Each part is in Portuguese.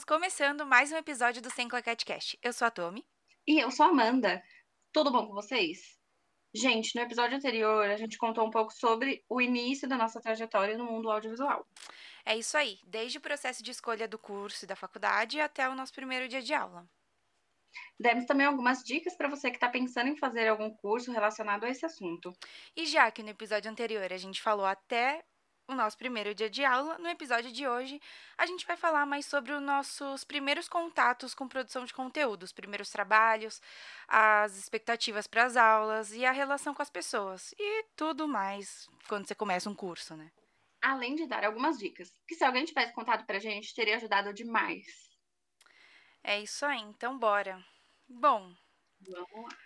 Estamos começando mais um episódio do Sem Claquete Cast. Eu sou a Tommy. E eu sou a Amanda. Tudo bom com vocês? Gente, no episódio anterior a gente contou um pouco sobre o início da nossa trajetória no mundo audiovisual. É isso aí, desde o processo de escolha do curso e da faculdade até o nosso primeiro dia de aula. Demos também algumas dicas para você que está pensando em fazer algum curso relacionado a esse assunto. E já que no episódio anterior a gente falou até o nosso primeiro dia de aula, no episódio de hoje a gente vai falar mais sobre os nossos primeiros contatos com produção de conteúdo, os primeiros trabalhos, as expectativas para as aulas e a relação com as pessoas e tudo mais quando você começa um curso, né? Além de dar algumas dicas, que se alguém tivesse contado pra gente, teria ajudado demais. É isso aí, então bora. Bom, Vamos lá.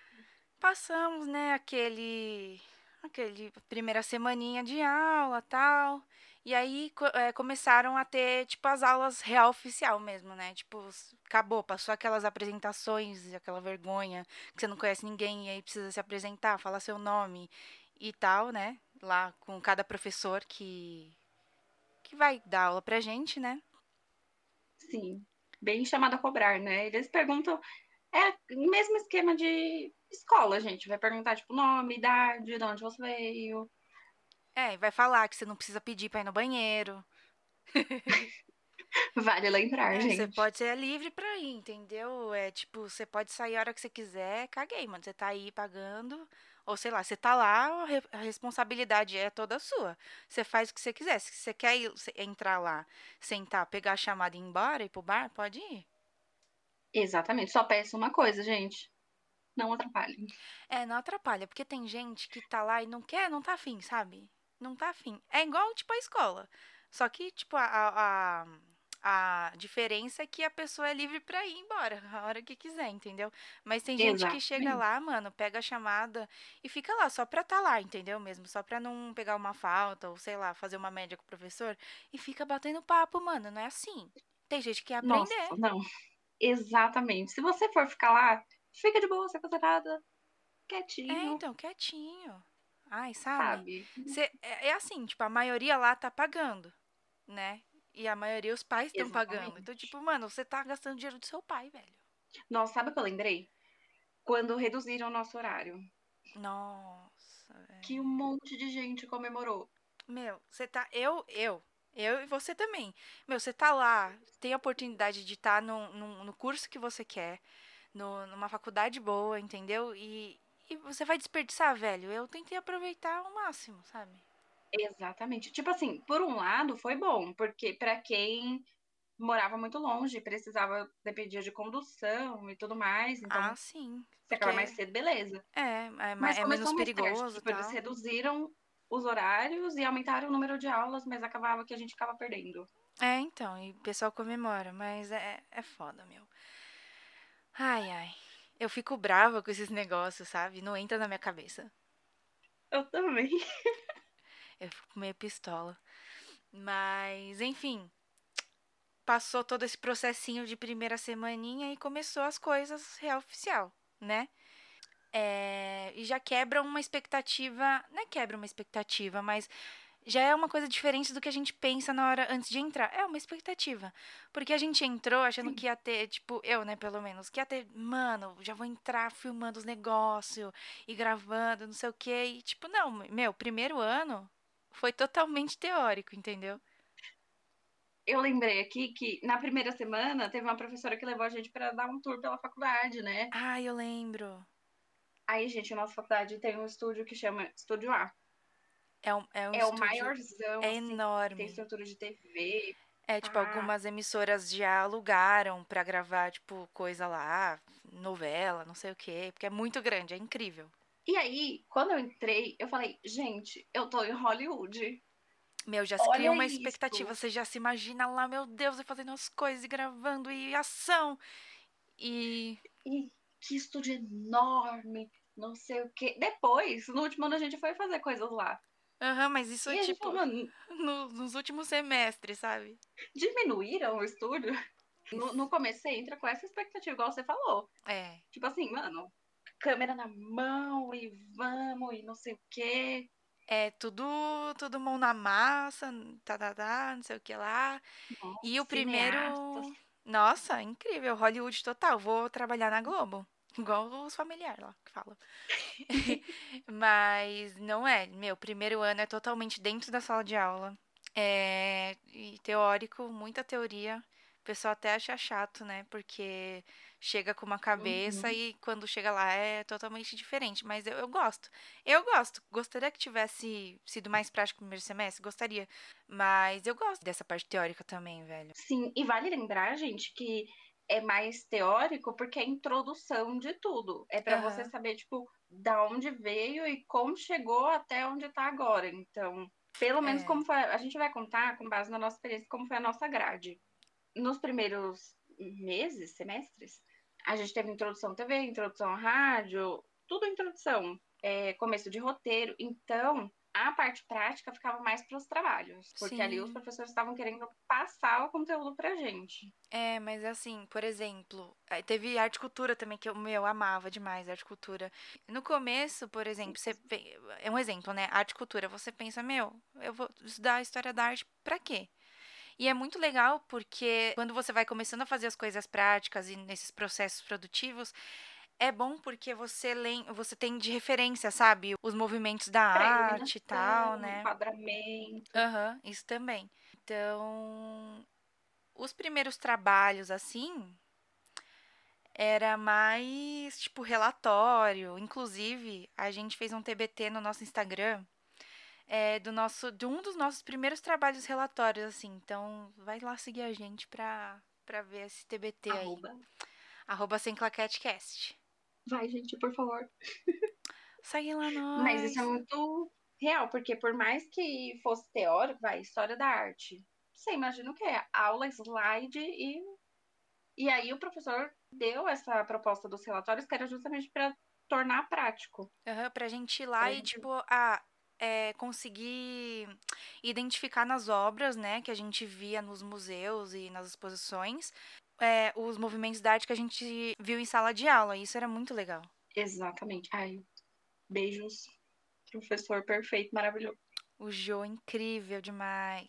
passamos, né, aquele aquele primeira semaninha de aula, tal. E aí é, começaram a ter tipo as aulas real oficial mesmo, né? Tipo, acabou, passou aquelas apresentações, aquela vergonha que você não conhece ninguém e aí precisa se apresentar, falar seu nome e tal, né? Lá com cada professor que que vai dar aula pra gente, né? Sim, bem chamado a cobrar, né? Eles perguntam. É o mesmo esquema de escola, gente. Vai perguntar, tipo, nome, idade, de onde você veio. É, e vai falar que você não precisa pedir pra ir no banheiro. Vale lembrar, É, você gente. pode ser livre pra ir, entendeu? É tipo, você pode sair a hora que você quiser, caguei, mano. Você tá aí pagando, ou sei lá, você tá lá, a re- a responsabilidade é toda sua. Você faz o que você quiser. Se você quer ir, entrar lá, sentar, pegar a chamada e ir embora, ir pro bar, pode ir. Exatamente. Só peço uma coisa, gente. Não atrapalhem. É, não atrapalha, porque tem gente que tá lá e não quer, não tá afim, sabe? Não tá afim. É igual, tipo, a escola. Só que, tipo, a, a, a diferença é que a pessoa é livre pra ir embora a hora que quiser, entendeu? Mas tem gente que chega lá, mano, pega a chamada e fica lá só pra tá lá, entendeu? Mesmo, só pra não pegar uma falta ou, sei lá, fazer uma média com o professor e fica batendo papo, mano. Não é assim. Tem gente que quer Nossa, aprender. não. Exatamente. Se você for ficar lá, fica de boa, sem fazer nada. É, Quietinho, então, quietinho. Ai, sabe? sabe? Cê- é, é assim, tipo, a maioria lá tá pagando, né? E a maioria os pais estão pagando. Então, tipo, mano, você tá gastando dinheiro do seu pai, velho. Nossa, sabe o que eu lembrei? Quando reduziram o nosso horário. Nossa, velho. Que um monte de gente comemorou. Meu, você tá. Eu, eu. Eu e você também. Meu, você tá lá, tem a oportunidade de estar no, no, no curso que você quer, no, numa faculdade boa, entendeu? E, e você vai desperdiçar, velho. Eu tentei aproveitar ao máximo, sabe? Exatamente. Tipo assim, por um lado foi bom, porque pra quem morava muito longe, precisava dependia de condução e tudo mais, então Ah, sim. se acaba mais cedo, beleza. é, é, ma- Mas é menos tarde, perigoso tipo, eles reduziram os horários e aumentaram o número de aulas, mas acabava que a gente ficava perdendo. É, então, e o pessoal comemora, mas é, é foda, meu. Ai, ai. Eu fico brava com esses negócios, sabe? Não entra na minha cabeça. Eu também. Eu fico meio pistola. Mas, enfim, passou todo esse processinho de primeira semaninha e começou as coisas real oficial, né? É, e já quebra uma expectativa. Não é quebra uma expectativa, mas já é uma coisa diferente do que a gente pensa na hora antes de entrar. É uma expectativa. Porque a gente entrou achando Sim. que ia ter, tipo, eu, né, pelo menos, que ia ter, mano, já vou entrar filmando os negócios e gravando, não sei o quê. E, tipo, não, meu, primeiro ano foi totalmente teórico, entendeu? Eu lembrei aqui que na primeira semana teve uma professora que levou a gente pra dar um tour pela faculdade, né? Ah, eu lembro. Aí, gente, a nossa faculdade tem um estúdio que chama Estúdio A. É um, é um É o maiorzão, é assim, tem enorme. estrutura de TV. É, tipo, pá. algumas emissoras já alugaram pra gravar, tipo, coisa lá, novela, não sei o quê, porque é muito grande, é incrível. E aí, quando eu entrei, eu falei, gente, eu tô em Hollywood. Meu, já se Olha cria uma isso. expectativa, você já se imagina lá, meu Deus, e fazendo as coisas e gravando e ação. E E que estúdio enorme, não sei o quê. Depois, no último ano, a gente foi fazer coisas lá. Aham, mas isso e é tipo mano, no- nos últimos semestres, sabe? diminuíram o estúdio? No, no começo, você entra com essa expectativa, igual você falou. É. Tipo assim, mano, câmera na mão e vamos e não sei o quê. É tudo, tudo mão na massa, tá, tá, tá, não sei o que lá. E o primeiro, Cineastas. Nossa, incrível. Hollywood total. Vou trabalhar na Globo. Igual os familiares lá que falam. Mas não é. Meu, primeiro ano é totalmente dentro da sala de aula. É e teórico, muita teoria. O pessoal até acha chato, né? Porque chega com uma cabeça Uhum. e quando chega lá é totalmente diferente. Mas eu, eu gosto. Eu gosto. Gostaria que tivesse sido mais prático no primeiro semestre? Gostaria. Mas eu gosto dessa parte teórica também, velho. Sim, e vale lembrar, gente, que é mais teórico porque é a introdução de tudo. É para você Aham. saber, tipo, da onde veio e como chegou até onde tá agora. Então, pelo menos É. como foi. A gente vai contar, com base na nossa experiência, como foi a nossa grade. Nos primeiros meses, semestres, a gente teve introdução à TV, introdução à rádio, tudo introdução. É, começo de roteiro. Então, a parte prática ficava mais para os trabalhos. Porque ali os Sim. professores estavam querendo passar o conteúdo pra gente. É, mas assim, por exemplo, eh, teve arte cultura também, que eu, meu, amava demais arte cultura. No começo, por exemplo, você, é um exemplo, né? Arte cultura, você pensa, meu, eu vou estudar a história da arte pra quê? E é muito legal porque quando você vai começando a fazer as coisas práticas e nesses processos produtivos, é bom porque você lem você tem de referência, sabe? Os movimentos da arte e tal, né? enquadramento. Aham, isso também. Então, os primeiros trabalhos, assim, era mais tipo relatório. Inclusive, a gente fez um TBT no nosso Instagram, é, do nosso, de um dos nossos primeiros trabalhos relatórios, assim. Então, vai lá seguir a gente pra, pra ver esse TBT aí. Arroba. Arroba sem claquetecast. Vai, gente, por favor. Segue lá nós. Mas isso é muito real, porque por mais que fosse teórico, vai, história da arte. Você imagina o que é? Aula, slide e. E aí o professor deu essa proposta dos relatórios que era justamente para tornar prático. Aham, pra gente ir lá e, tipo, ah, é, conseguir identificar nas obras, né, que a gente via nos museus e nas exposições, é, os movimentos da arte que a gente viu em sala de aula. Isso era muito legal. Exatamente. Ai, beijos. Professor perfeito, maravilhoso. O Jô, incrível demais.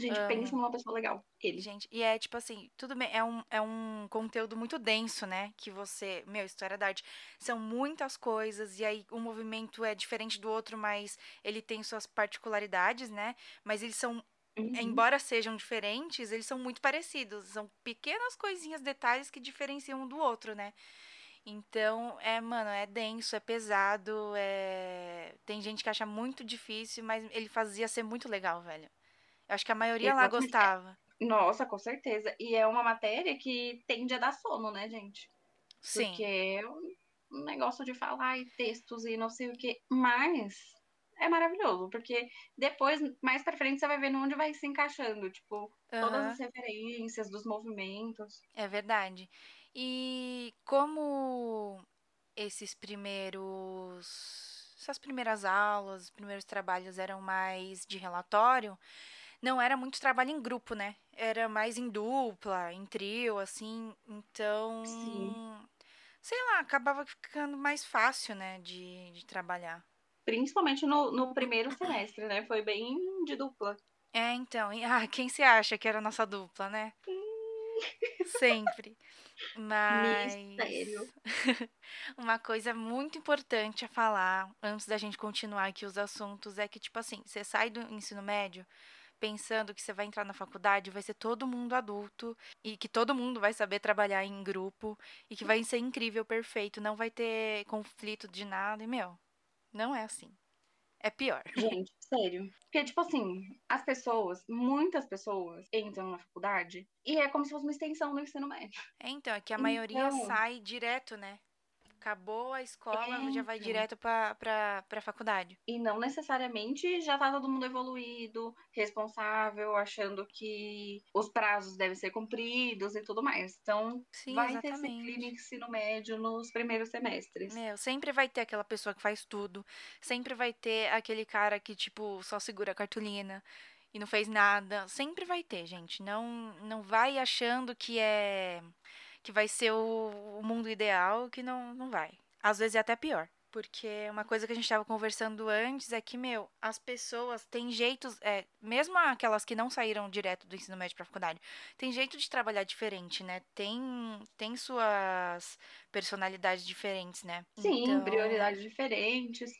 Gente, Amo. pensa numa pessoa legal. Ele. Gente, e é tipo assim, tudo bem, é um, é um conteúdo muito denso, né? Que você, meu, história da arte, são muitas coisas, e aí um movimento é diferente do outro, mas ele tem suas particularidades, né? Mas eles são Uhum. embora sejam diferentes, eles são muito parecidos. São pequenas coisinhas, detalhes que diferenciam um do outro, né? Então, é, mano, é denso, é pesado, é... Tem gente que acha muito difícil, mas ele fazia ser muito legal, velho. Eu acho que a maioria lá Exatamente. gostava. Nossa, com certeza. E é uma matéria que tende a dar sono, né, gente? Sim. Porque é um um negócio de falar e textos e não sei o quê. Mas é maravilhoso, porque depois, mais pra frente, você vai vendo onde vai se encaixando. Tipo, todas Aham. as referências dos movimentos. É verdade. E como esses primeiros. Essas primeiras aulas, os primeiros trabalhos eram mais de relatório, não era muito trabalho em grupo, né? Era mais em dupla, em trio, assim. Então. Sim. Sei lá, acabava ficando mais fácil, né, de, de trabalhar. Principalmente no, no primeiro semestre, né? Foi bem de dupla. É, então. Ah, quem você acha que era a nossa dupla, né? Sempre. Mas. Mistério. Uma coisa muito importante a falar antes da gente continuar aqui os assuntos é que, tipo assim, você sai do ensino médio pensando que você vai entrar na faculdade, vai ser todo mundo adulto e que todo mundo vai saber trabalhar em grupo e que vai ser incrível, perfeito, não vai ter conflito de nada. E, meu, não é assim. É pior. Gente, sério. Porque, tipo assim, as pessoas, muitas pessoas entram na faculdade e é como se fosse uma extensão do ensino médio. É, então, é que a maioria Então- sai direto, né? Acabou a escola, já vai então. direto pra, pra, pra faculdade. E não necessariamente já tá todo mundo evoluído, responsável, achando que os prazos devem ser cumpridos e tudo mais. Então, Sim, vai ter esse exatamente. clima ensino médio nos primeiros semestres. Meu, sempre vai ter aquela pessoa que faz tudo. Sempre vai ter aquele cara que, tipo, só segura a cartolina e não fez nada. Sempre vai ter, gente. Não, não vai achando que é. Que vai ser o, o mundo ideal, que não, não vai. Às vezes é até pior. Porque uma coisa que a gente estava conversando antes é que, meu, as pessoas têm jeitos, é, mesmo aquelas que não saíram direto do ensino médio para faculdade, tem jeito de trabalhar diferente, né? Tem, tem suas personalidades diferentes, né? Sim, então... prioridades diferentes.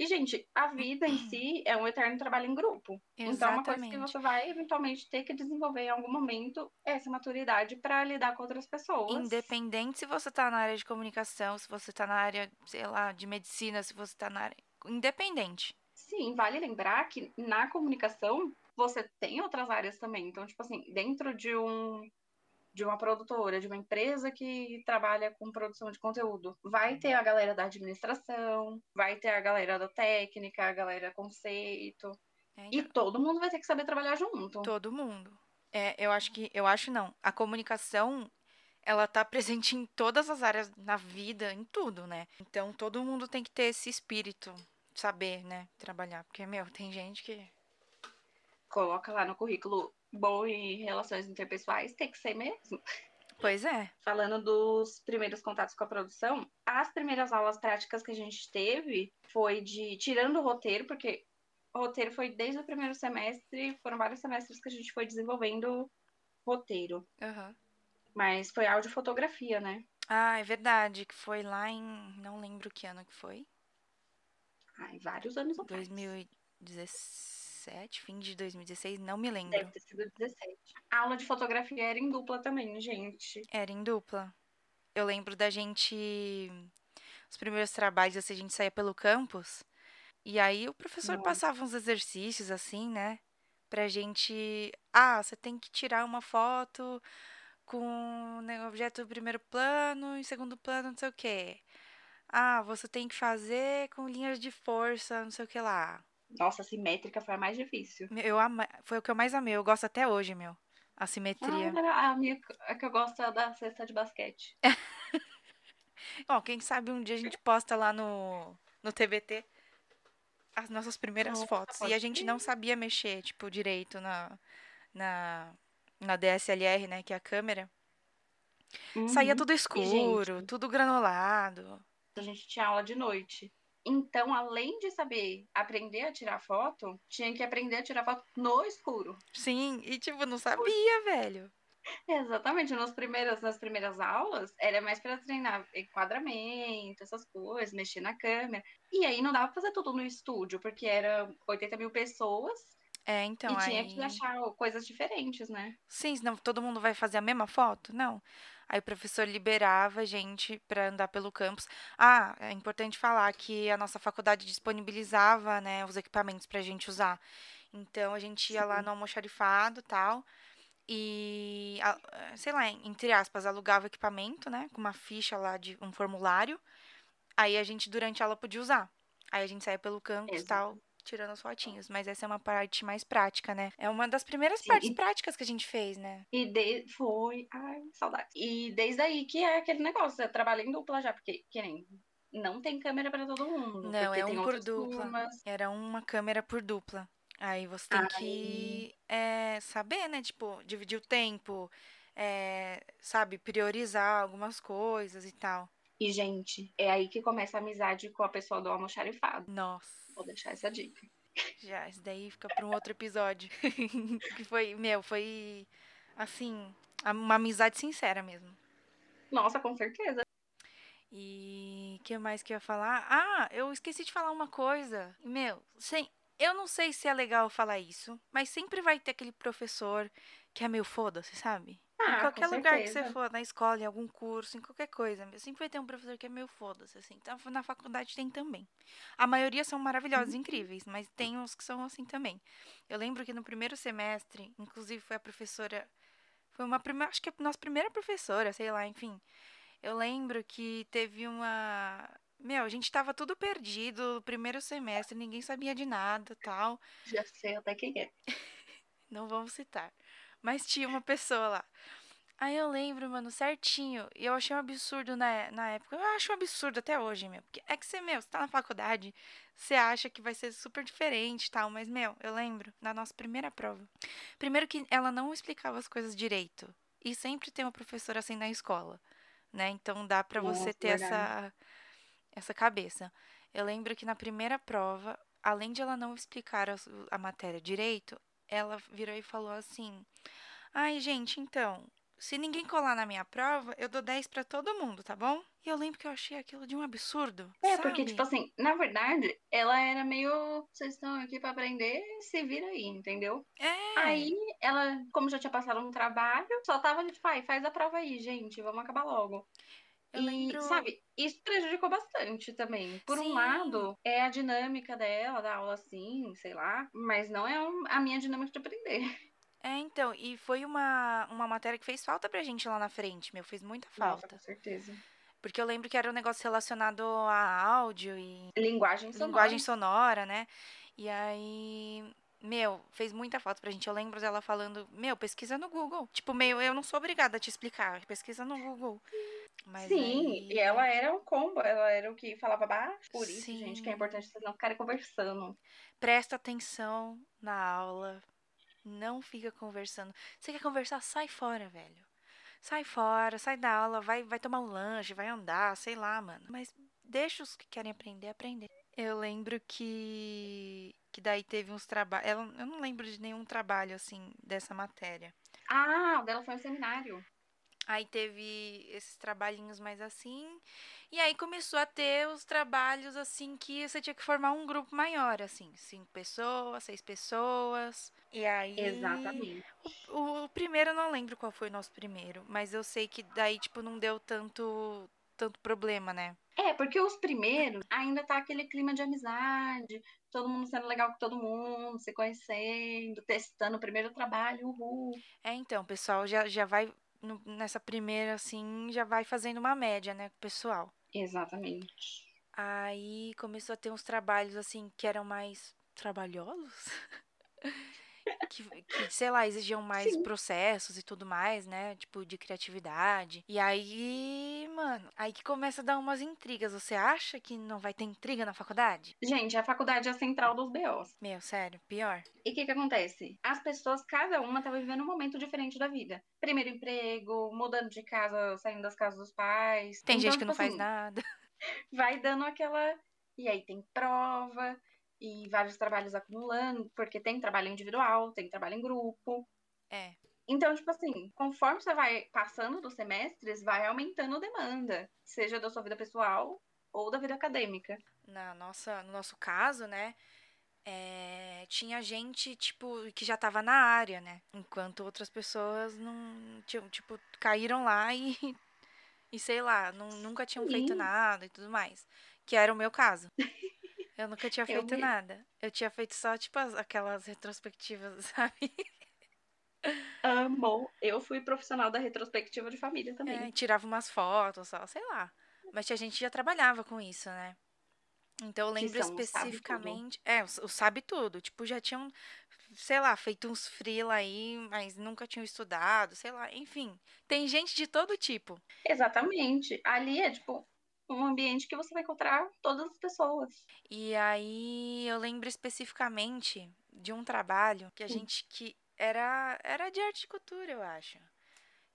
E, gente, a vida em si é um eterno trabalho em grupo. Exatamente. Então, é uma coisa que você vai eventualmente ter que desenvolver em algum momento essa maturidade para lidar com outras pessoas. Independente se você está na área de comunicação, se você está na área, sei lá, de medicina, se você está na área. Independente. Sim, vale lembrar que na comunicação você tem outras áreas também. Então, tipo assim, dentro de um de uma produtora, de uma empresa que trabalha com produção de conteúdo. Vai ter a galera da administração, vai ter a galera da técnica, a galera conceito. É, então. E todo mundo vai ter que saber trabalhar junto. Todo mundo. É, eu acho que. Eu acho não. A comunicação ela tá presente em todas as áreas na vida, em tudo, né? Então todo mundo tem que ter esse espírito, saber, né, trabalhar, porque meu, tem gente que coloca lá no currículo bom em relações interpessoais, tem que ser mesmo. Pois é. Falando dos primeiros contatos com a produção, as primeiras aulas práticas que a gente teve foi de tirando o roteiro, porque o roteiro foi desde o primeiro semestre, foram vários semestres que a gente foi desenvolvendo roteiro. Uhum. Mas foi audiofotografia, né? Ah, é verdade, que foi lá em. Não lembro que ano que foi. Ai, vários anos atrás. 2016. 2017, fim de 2016, não me lembro. Deve ter sido 17. A aula de fotografia era em dupla também, gente. Era em dupla. Eu lembro da gente. Os primeiros trabalhos, assim, a gente saía pelo campus. E aí o professor Nossa. passava uns exercícios, assim, né? Pra gente. Ah, você tem que tirar uma foto com né, objeto primeiro plano e segundo plano, não sei o quê. Ah, você tem que fazer com linhas de força, não sei o que lá. Nossa, simétrica foi a mais difícil. Eu ama... Foi o que eu mais amei. Eu gosto até hoje, meu. A simetria. Ah, a minha a que eu gosto é da cesta de basquete. Ó, quem sabe um dia a gente posta lá no, no TBT as nossas primeiras fotos. E a gente não sabia mexer, tipo, direito na, na, na DSLR, né? Que é a câmera. Uhum. Saía tudo escuro, gente, tudo granulado. A gente tinha aula de noite. Então, além de saber aprender a tirar foto, tinha que aprender a tirar foto no escuro. Sim, e tipo, não sabia, velho. Exatamente, nas primeiras, nas primeiras aulas era mais para treinar enquadramento, essas coisas, mexer na câmera. E aí não dava pra fazer tudo no estúdio, porque era 80 mil pessoas. É, então. E tinha aí... que achar coisas diferentes, né? Sim, senão todo mundo vai fazer a mesma foto? Não. Aí o professor liberava a gente para andar pelo campus. Ah, é importante falar que a nossa faculdade disponibilizava, né, os equipamentos para a gente usar. Então a gente ia Sim. lá no almoxarifado, tal, e sei lá, entre aspas, alugava equipamento, né, com uma ficha lá de um formulário. Aí a gente durante a aula podia usar. Aí a gente saía pelo campus, e tal, tirando as fotinhos, mas essa é uma parte mais prática, né? É uma das primeiras Sim, partes e... práticas que a gente fez, né? E de... foi, ai, saudade. E desde aí que é aquele negócio, eu trabalhei em dupla já, porque que nem não tem câmera para todo mundo. Não, é um por dupla. Turmas. Era uma câmera por dupla. Aí você tem que é, saber, né? Tipo, dividir o tempo, é, sabe, priorizar algumas coisas e tal. E, gente, é aí que começa a amizade com a pessoa do almoxarifado. Nossa. Vou deixar essa dica. Já, isso daí fica para um outro episódio. que foi, meu, foi assim, uma amizade sincera mesmo. Nossa, com certeza. E que mais que eu ia falar? Ah, eu esqueci de falar uma coisa. Meu, sem, eu não sei se é legal falar isso, mas sempre vai ter aquele professor que é meio foda-se, sabe? Ah, em qualquer lugar certeza. que você for, na escola, em algum curso, em qualquer coisa. Sempre vai ter um professor que é meio foda-se, assim. Então, na faculdade tem também. A maioria são maravilhosos, uhum. incríveis, mas tem uns que são assim também. Eu lembro que no primeiro semestre, inclusive foi a professora. Foi uma primeira. Acho que a nossa primeira professora, sei lá, enfim. Eu lembro que teve uma. Meu, a gente tava tudo perdido no primeiro semestre, ninguém sabia de nada tal. Já sei até quem é. Não vamos citar. Mas tinha uma pessoa lá. Aí eu lembro, mano, certinho. E eu achei um absurdo na, na época. Eu acho um absurdo até hoje, meu. Porque é que você, meu, você tá na faculdade, você acha que vai ser super diferente e tal. Mas, meu, eu lembro, na nossa primeira prova. Primeiro que ela não explicava as coisas direito. E sempre tem uma professora assim na escola, né? Então dá pra você ter essa, essa cabeça. Eu lembro que na primeira prova, além de ela não explicar a, a matéria direito, ela virou e falou assim: Ai, gente, então, se ninguém colar na minha prova, eu dou 10 para todo mundo, tá bom? E eu lembro que eu achei aquilo de um absurdo. É, sabe? porque, tipo assim, na verdade, ela era meio. Vocês estão aqui para aprender, se vira aí, entendeu? É. Aí, ela, como já tinha passado um trabalho, só tava tipo, ai, faz a prova aí, gente, vamos acabar logo. Eu e, lembro- sabe, isso prejudicou bastante também. Por Sim. um lado, é a dinâmica dela, da aula assim, sei lá, mas não é um- a minha dinâmica de aprender. É, então, e foi uma, uma matéria que fez falta pra gente lá na frente, meu, fez muita Nossa, falta. com certeza. Porque eu lembro que era um negócio relacionado a áudio e Linguagem sonora. linguagem sonora, né? E aí, meu, fez muita falta pra gente. Eu lembro dela falando, meu, pesquisa no Google. Tipo, meio, eu não sou obrigada a te explicar, pesquisa no Google. Mas Sim, aí- e ela era um combo, ela era o que falava baixo. Por isso, Sim. gente, que é importante vocês não ficarem conversando. Presta atenção na aula. Não fica conversando. Você quer conversar? Sai fora, velho. Sai fora, sai da aula, vai, vai tomar um lanche, vai andar, sei lá, mano. Mas deixa os que querem aprender, aprender. Eu lembro que que daí teve uns trabalhos. Eu não lembro de nenhum trabalho assim dessa matéria. Ah, o dela foi um seminário. Aí teve esses trabalhinhos mais assim. E aí começou a ter os trabalhos assim que você tinha que formar um grupo maior, assim, cinco pessoas, seis pessoas. E aí. Exatamente. O, o primeiro eu não lembro qual foi o nosso primeiro, mas eu sei que daí, tipo, não deu tanto, tanto problema, né? É, porque os primeiros ainda tá aquele clima de amizade, todo mundo sendo legal com todo mundo, se conhecendo, testando o primeiro trabalho, uhul. É, então, pessoal já, já vai. nessa primeira, assim, já vai fazendo uma média, né, com o pessoal. Exatamente. Aí começou a ter uns trabalhos assim que eram mais trabalhosos. Que, que, sei lá, exigiam mais Sim. processos e tudo mais, né? Tipo, de criatividade. E aí, mano, aí que começa a dar umas intrigas. Você acha que não vai ter intriga na faculdade? Gente, a faculdade é a central dos BOs. Meu, sério, pior. E o que que acontece? As pessoas, cada uma tá vivendo um momento diferente da vida. Primeiro emprego, mudando de casa, saindo das casas dos pais. Tem Então, gente que não tipo faz assim, nada. vai dando aquela. E aí tem prova, e vários trabalhos acumulando, porque tem trabalho individual, tem trabalho em grupo. É. Então, tipo assim, conforme você vai passando dos semestres, vai aumentando a demanda, seja da sua vida pessoal ou da vida acadêmica. Na nossa, no nosso caso, né? é, tinha gente, tipo, que já tava na área, né? Enquanto outras pessoas não, tinham, tipo, caíram lá e, e sei lá, não, nunca tinham feito Sim. nada e tudo mais. Que era o meu caso. Eu nunca tinha Eu feito me- nada. Eu tinha feito só, tipo, as- aquelas retrospectivas, sabe? Amo. Eu fui profissional da retrospectiva de família também. É, tirava umas fotos, só, sei lá. Mas tinha gente já trabalhava com isso, né? Então eu lembro são especificamente. É, os sabe tudo. Tipo, já tinham, sei lá, feito uns freela aí, mas nunca tinham estudado, sei lá. Enfim, tem gente de todo tipo. Exatamente. Ali é, tipo, um ambiente que você vai encontrar todas as pessoas. E aí eu lembro especificamente de um trabalho que a Hum. gente que era era de arte e cultura, eu acho.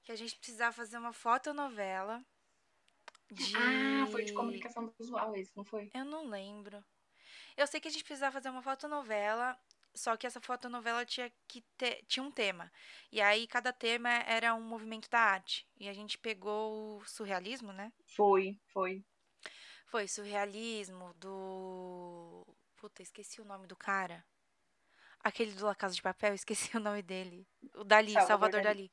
Que a gente precisava fazer uma fotonovela de Ah, foi de comunicação visual esse, não foi? Eu não lembro. Eu sei que a gente precisava fazer uma fotonovela, só que essa fotonovela tinha que ter tinha um tema. E aí cada tema era um movimento da arte. E a gente pegou o surrealismo, né? Foi, foi. Foi surrealismo do. Puta, esqueci o nome do cara. Aquele do La Casa de Papel, esqueci o nome dele. O Dali, Salvador Salvador, Dalí. Dali.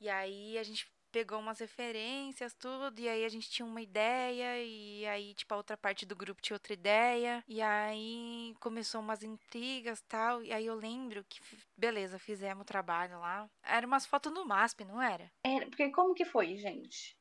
E aí a gente pegou umas referências, tudo, e aí a gente tinha uma ideia, e aí, tipo, a outra parte do grupo tinha outra ideia, e aí começou umas intrigas tal, e aí eu lembro que, beleza, fizemos o trabalho lá. Era umas fotos no MASP, não era? Era, porque como que foi, gente?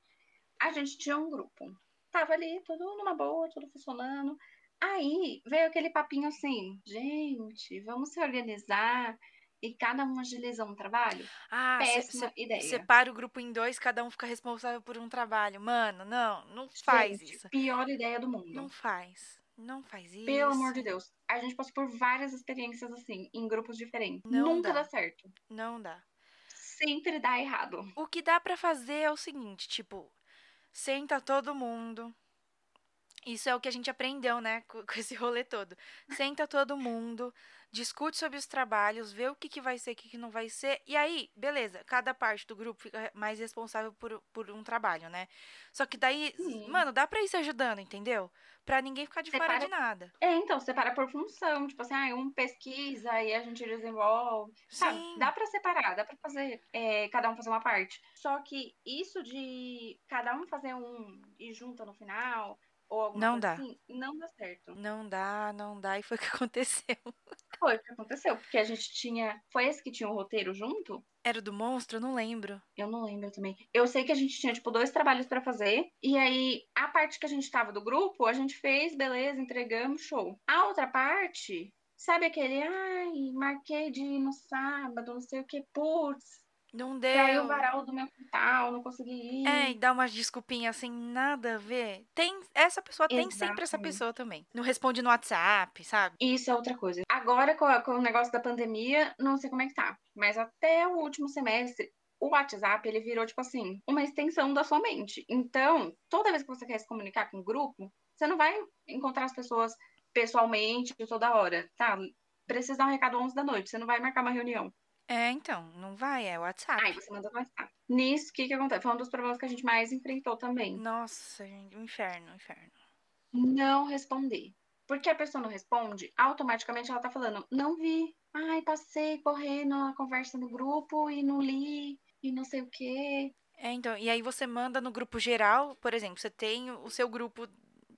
A gente tinha um grupo. Tava ali, tudo numa boa, tudo funcionando. Aí veio aquele papinho assim, gente, vamos se organizar e cada um agiliza um trabalho. Ah, Péssima cê- ideia. separa o grupo em dois, cada um fica responsável por um trabalho. Mano, não, não faz Gente, isso. Pior ideia do mundo. Não faz. Não faz isso. Pelo amor de Deus. A gente passou por várias experiências assim, em grupos diferentes. Não Nunca dá. dá certo. Não dá. Sempre dá errado. O que dá pra fazer é o seguinte, tipo, senta todo mundo Isso é o que a gente aprendeu, né, com, com esse rolê todo. Senta todo mundo, discute sobre os trabalhos, vê o que, que vai ser, o que, que não vai ser. E aí, beleza, cada parte do grupo fica mais responsável por, por um trabalho, né? Só que daí, Sim. mano, dá pra ir se ajudando, entendeu? Pra ninguém ficar de fora Separa- de nada. É, então, separa por função. Tipo assim, ah, um pesquisa e a gente desenvolve. Sabe? Sim. Dá pra separar, dá pra fazer, é, cada um fazer uma parte. Só que isso de cada um fazer um e junta no final, ou alguma Não coisa dá. assim, não dá certo. Não dá, não dá. E foi o que aconteceu. Foi o que aconteceu, porque a gente tinha. Foi esse que tinha o roteiro junto? Era o do monstro? Eu não lembro. Eu não lembro também. Eu sei que a gente tinha, tipo, dois trabalhos pra fazer. E aí, a parte que a gente tava do grupo, a gente fez, beleza, entregamos, show. A outra parte, sabe aquele, ai, marquei de ir no sábado, não sei o que, putz, Não caiu o deu. varal do meu quintal, não consegui ir. É, e dá umas desculpinhas assim, nada a ver. Tem, essa pessoa tem sempre essa Exatamente. pessoa também. Não responde no WhatsApp, sabe? Isso é outra coisa. Agora, com, com o negócio da pandemia, não sei como é que tá. Mas até o último semestre, o WhatsApp, ele virou, tipo assim, uma extensão da sua mente. Então, toda vez que você quer se comunicar com o grupo, você não vai encontrar as pessoas pessoalmente toda hora, tá? Precisa dar um recado 11 da noite, você não vai marcar uma reunião. É, então, não vai, é WhatsApp. Aí você manda WhatsApp. Nisso, o que que acontece? Foi um dos problemas que a gente mais enfrentou também. Nossa, gente, inferno, inferno. não responder. Porque a pessoa não responde, automaticamente ela tá falando, não vi. Ai, passei correndo a conversa no grupo e não li e não sei o quê. É, então, e aí você manda no grupo geral, por exemplo, você tem o seu grupo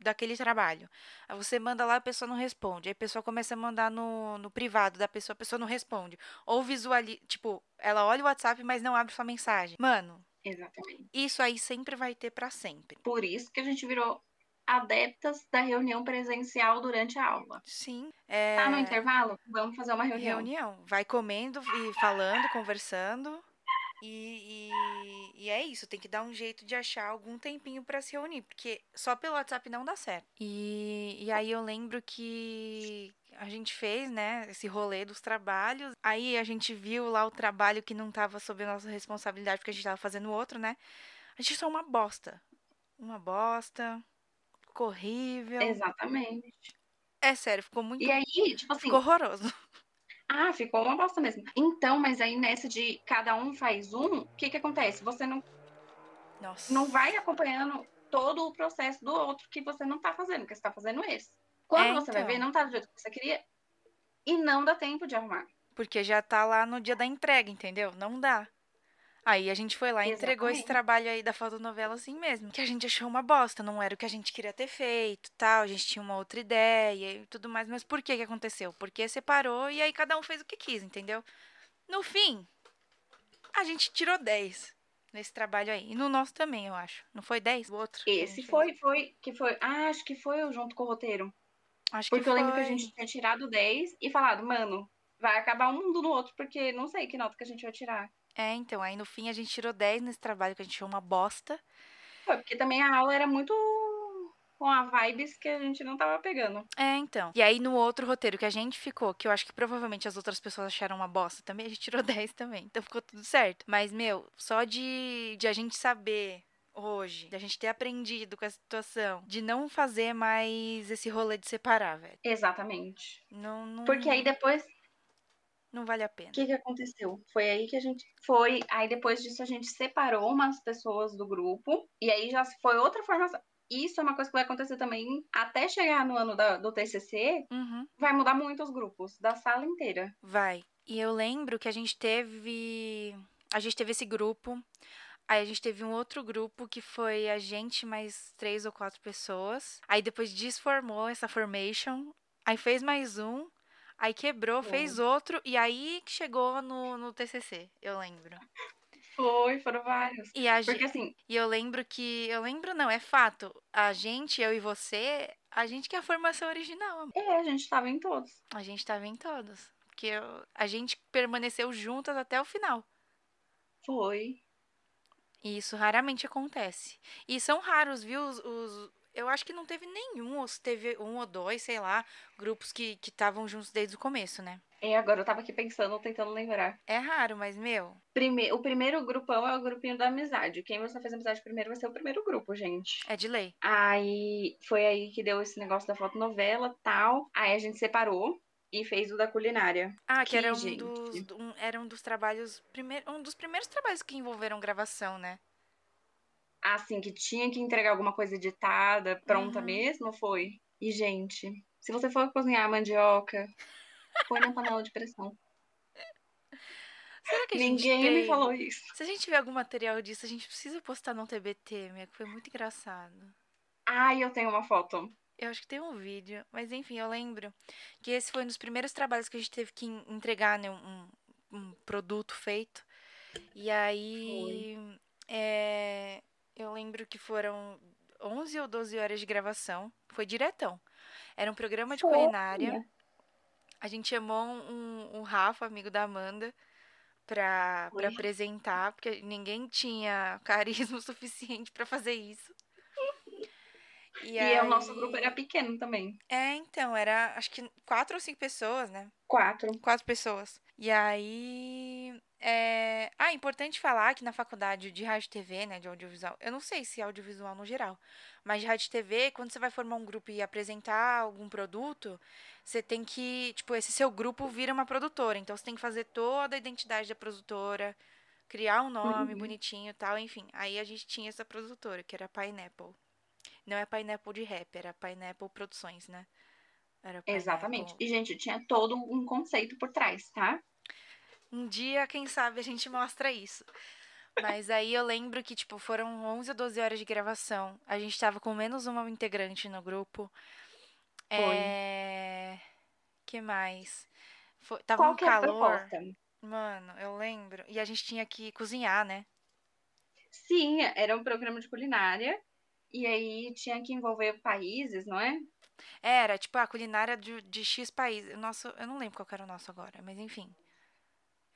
daquele trabalho. Aí você manda lá, a pessoa não responde. Aí a pessoa começa a mandar no, no privado da pessoa, a pessoa não responde. Ou visualiza, tipo, ela olha o WhatsApp, mas não abre sua mensagem. Mano, Exatamente. isso aí sempre vai ter pra sempre. Por isso que a gente virou adeptas da reunião presencial durante a aula. Sim. É... Tá no intervalo? Vamos fazer uma reunião. reunião. Vai comendo e falando, conversando. E, e, e é isso, tem que dar um jeito de achar algum tempinho pra se reunir, porque só pelo WhatsApp não dá certo. E, e aí eu lembro que a gente fez, né, esse rolê dos trabalhos. Aí a gente viu lá o trabalho que não tava sob a nossa responsabilidade, porque a gente tava fazendo outro, né? A gente achou uma bosta. Uma bosta. Ficou horrível. Exatamente. É sério, ficou muito. E aí, tipo assim, Ficou horroroso. Ah, ficou uma bosta mesmo. Então, mas aí nessa de cada um faz um, o que que acontece? Você não Nossa. não vai acompanhando todo o processo do outro que você não tá fazendo, que você tá fazendo esse. Quando É, você vai então. ver, não tá do jeito que você queria e não dá tempo de arrumar. Porque já tá lá no dia da entrega, entendeu? Não dá. Aí a gente foi lá e entregou esse trabalho aí da fotonovela assim mesmo. Que a gente achou uma bosta, não era o que a gente queria ter feito, tal. A gente tinha uma outra ideia e tudo mais. Mas por que que aconteceu? Porque separou e aí cada um fez o que quis, entendeu? No fim, a gente tirou 10 nesse trabalho aí. E no nosso também, eu acho. Não foi 10? O outro? Esse foi, foi, que foi, ah, acho que foi eu junto com o roteiro. Acho que Porque eu lembro que a foi. gente tinha tirado 10 e falado, mano, vai acabar um mundo no outro, porque não sei que nota que a gente vai tirar. É, então. Aí no fim a gente tirou 10 nesse trabalho que a gente achou uma bosta. Foi, porque também a aula era muito com a vibes que a gente não tava pegando. É, então. E aí no outro roteiro que a gente ficou, que eu acho que provavelmente as outras pessoas acharam uma bosta também, a gente tirou 10 também. Então ficou tudo certo. Mas, meu, só de, de a gente saber hoje, de a gente ter aprendido com a situação, de não fazer mais esse rolê de separar, velho. Exatamente. Não, não, Porque aí depois não vale a pena. O que, que aconteceu? Foi aí que a gente foi. Aí depois disso a gente separou umas pessoas do grupo. E aí já foi outra formação. Isso é uma coisa que vai acontecer também até chegar no ano da- do TCC. Uhum. Vai mudar muito os grupos, da sala inteira. Vai. E eu lembro que a gente teve. A gente teve esse grupo. Aí a gente teve um outro grupo que foi a gente mais três ou quatro pessoas. Aí depois desformou essa formation. Aí fez mais um. Aí quebrou, Foi. fez outro. E aí que chegou no, no TCC, eu lembro. Foi, foram vários. E, a Porque assim, e eu lembro que. Eu lembro, não, é fato. A gente, eu e você, a gente que é a formação original. é, a gente tava em todos. A gente tava em todos. Porque eu- a gente permaneceu juntas até o final. Foi. E isso raramente acontece. E são raros, viu? Os, os- eu acho que não teve nenhum, ou se teve um ou dois, sei lá, grupos que estavam juntos desde o começo, né? É, agora eu tava aqui pensando, tentando lembrar. É raro, mas, meu. Prime... O primeiro grupão é o grupinho da amizade. Quem você fez amizade primeiro vai ser o primeiro grupo, gente. É de lei. Aí foi aí que deu esse negócio da fotonovela tal. Aí a gente separou e fez o da culinária. Ah, que, Que era um gente. dos, um, era um dos trabalhos. Primeiro, um dos primeiros trabalhos que envolveram gravação, né? Assim, que tinha que entregar alguma coisa editada, pronta Uhum. mesmo, foi. E, gente, se você for cozinhar mandioca, põe na panela de pressão. Será que a gente Ninguém me tem- falou isso. Se a gente tiver algum material disso, a gente precisa postar no TBT, meu, que foi muito engraçado. Ai, eu tenho uma foto. Eu acho que tem um vídeo, mas enfim, eu lembro que esse foi um dos primeiros trabalhos que a gente teve que en- entregar, né, um, um produto feito. E aí, é, eu lembro que foram 11 ou 12 horas de gravação, foi diretão. Era um programa de culinária. A gente chamou um, um Rafa, amigo da Amanda, pra, pra Oi. apresentar, porque ninguém tinha carisma suficiente pra fazer isso. E, E o nosso aí- grupo era pequeno também. É, então, era acho que quatro ou cinco pessoas, né? Quatro. Quatro pessoas. E aí. É... Ah, importante falar que na faculdade de rádio e TV, né, de audiovisual, eu não sei se é audiovisual no geral, mas de rádio e TV, quando você vai formar um grupo e apresentar algum produto, você tem que, tipo, esse seu grupo vira uma produtora, então você tem que fazer toda a identidade da produtora, criar um nome Uhum. bonitinho e tal, enfim. Aí a gente tinha essa produtora, que era a Pineapple. Não é Pineapple de rap, era Pineapple Produções, né? Era Exatamente. Pineapple. E, gente, tinha todo um conceito por trás, tá? Um dia, quem sabe, a gente mostra isso. Mas aí eu lembro que, tipo, foram 11 ou 12 horas de gravação. A gente tava com menos uma integrante no grupo. Foi. É... que mais? Foi... Tava Qual um calor. Mano, eu lembro. E a gente tinha que cozinhar, né? Sim, era um programa de culinária. E aí tinha que envolver países, não é? Era, tipo, a culinária de, de X país. O nosso, eu não lembro qual era o nosso agora, mas enfim.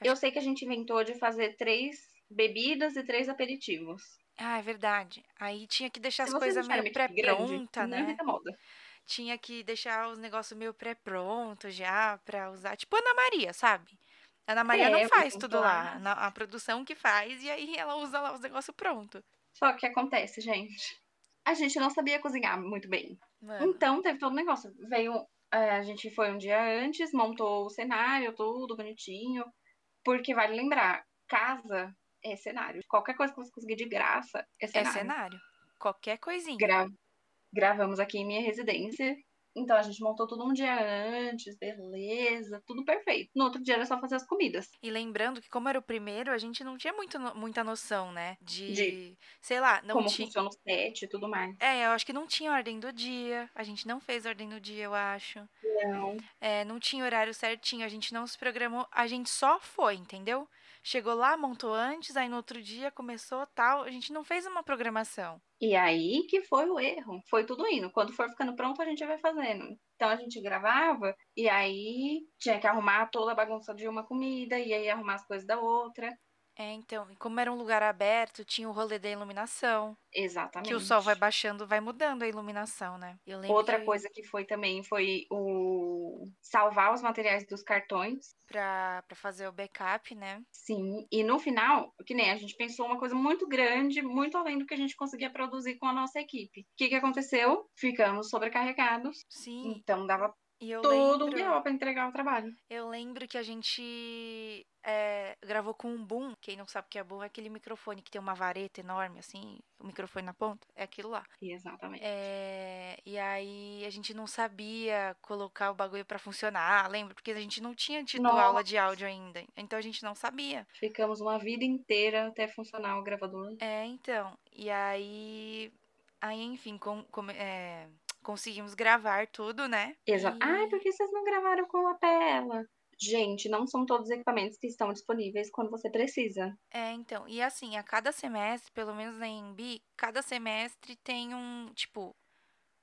Eu sei que a gente inventou de fazer três bebidas e três aperitivos. Ah, é verdade. Aí tinha que deixar Se as coisas meio pré-pronta, né? moda. tinha que deixar os negócios meio pré-prontos já pra usar. Tipo Ana Maria, sabe? Ana Maria É, não faz tudo lá. A produção que faz, e aí ela usa lá os negócios prontos. Só que acontece, gente. A gente não sabia cozinhar muito bem. Mano, Então teve todo o negócio. Veio, é, a gente foi um dia antes, montou o cenário, tudo bonitinho. Porque vale lembrar, casa é cenário. Qualquer coisa que você conseguir de graça é é cenário. cenário. Qualquer coisinha. Gra- gravamos aqui em minha residência. Então a gente montou tudo um dia antes, beleza, tudo perfeito. No outro dia era só fazer as comidas. E lembrando que, como era o primeiro, a gente não tinha muito, muita noção, né? De. De Sei lá, não como tinha. funciona o set e tudo mais. É, eu acho que não tinha ordem do dia. A gente não fez ordem do dia, eu acho. Não. É, não tinha horário certinho, a gente não se programou, a gente só foi, entendeu? Chegou lá, montou antes, aí no outro dia começou tal, a gente não fez uma programação. E aí que foi o erro. Foi tudo indo. Quando for ficando pronto, a gente vai fazendo. Então a gente gravava e aí tinha que arrumar toda a bagunça de uma comida e aí arrumar as coisas da outra. É, então, e como era um lugar aberto, tinha o rolê da iluminação, Exatamente. que o sol vai baixando, vai mudando a iluminação, né? Eu lembro Outra que coisa que foi também foi o salvar os materiais dos cartões. pra, pra fazer o backup, né? Sim, e no final, que nem a gente pensou uma coisa muito grande, muito além do que a gente conseguia produzir com a nossa equipe. O que, que aconteceu? Ficamos sobrecarregados, Sim, então dava e eu todo um lembro, BO para entregar o trabalho. eu lembro que a gente é, gravou com um boom. Quem não sabe o que é boom é aquele microfone que tem uma vareta enorme, assim, o microfone na ponta, é aquilo lá. Exatamente. É, e aí a gente não sabia colocar o bagulho pra funcionar, lembra? Porque a gente não tinha tido Nossa. aula de áudio ainda. Então a gente não sabia. Ficamos uma vida inteira até funcionar o gravador. É, então. E aí. Aí, enfim, com- come- é, conseguimos gravar tudo, né? Exato. E- Ai, por que vocês não gravaram com a tela? Gente, não são todos os equipamentos que estão disponíveis quando você precisa. É, então. E assim, a cada semestre, pelo menos na EMB, cada semestre tem um. Tipo.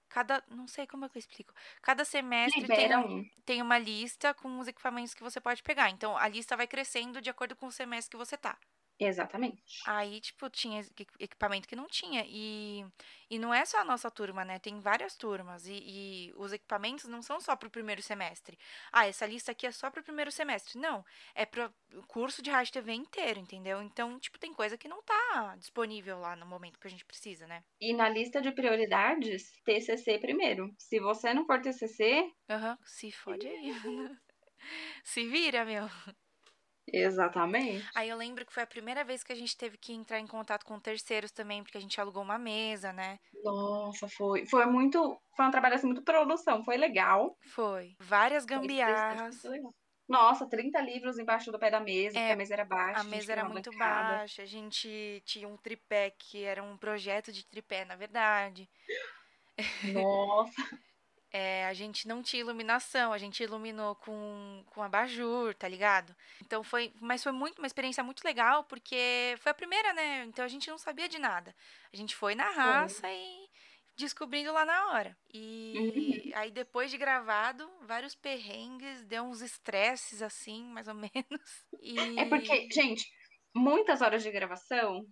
Cada. Não sei como é que eu explico. Cada semestre tem, um. tem uma lista com os equipamentos que você pode pegar. Então, a lista vai crescendo de acordo com o semestre que você tá. Exatamente. Aí, tipo, tinha equi- equipamento que não tinha. E, e não é só a nossa turma, né? Tem várias turmas. E, e os equipamentos não são só pro primeiro semestre. Ah, essa lista aqui é só pro primeiro semestre. Não. É pro curso de rádio TV inteiro, entendeu? Então, tipo, tem coisa que não tá disponível lá no momento que a gente precisa, né? E na lista de prioridades, TCC primeiro. Se você não for TCC, Aham, se fode aí. Se vira, meu. Exatamente. Aí eu lembro que foi a primeira vez que a gente teve que entrar em contato com terceiros também, porque a gente alugou uma mesa, né? Nossa, foi, foi muito, foi um trabalho assim muito produção, foi legal. Foi. Várias gambiarras. Nossa, 30 livros embaixo do pé da mesa, É, porque a mesa era baixa. A mesa era muito bancada. baixa, a gente tinha um tripé que era um projeto de tripé, na verdade. Nossa, É, a gente não tinha iluminação, a gente iluminou com, com abajur, tá ligado? Então foi, mas foi muito uma experiência muito legal, porque foi a primeira, né? Então a gente não sabia de nada. A gente foi na raça e descobrindo lá na hora. E aí depois de gravado, vários perrengues, deu uns estresses assim, mais ou menos. E é porque, gente, muitas horas de gravação,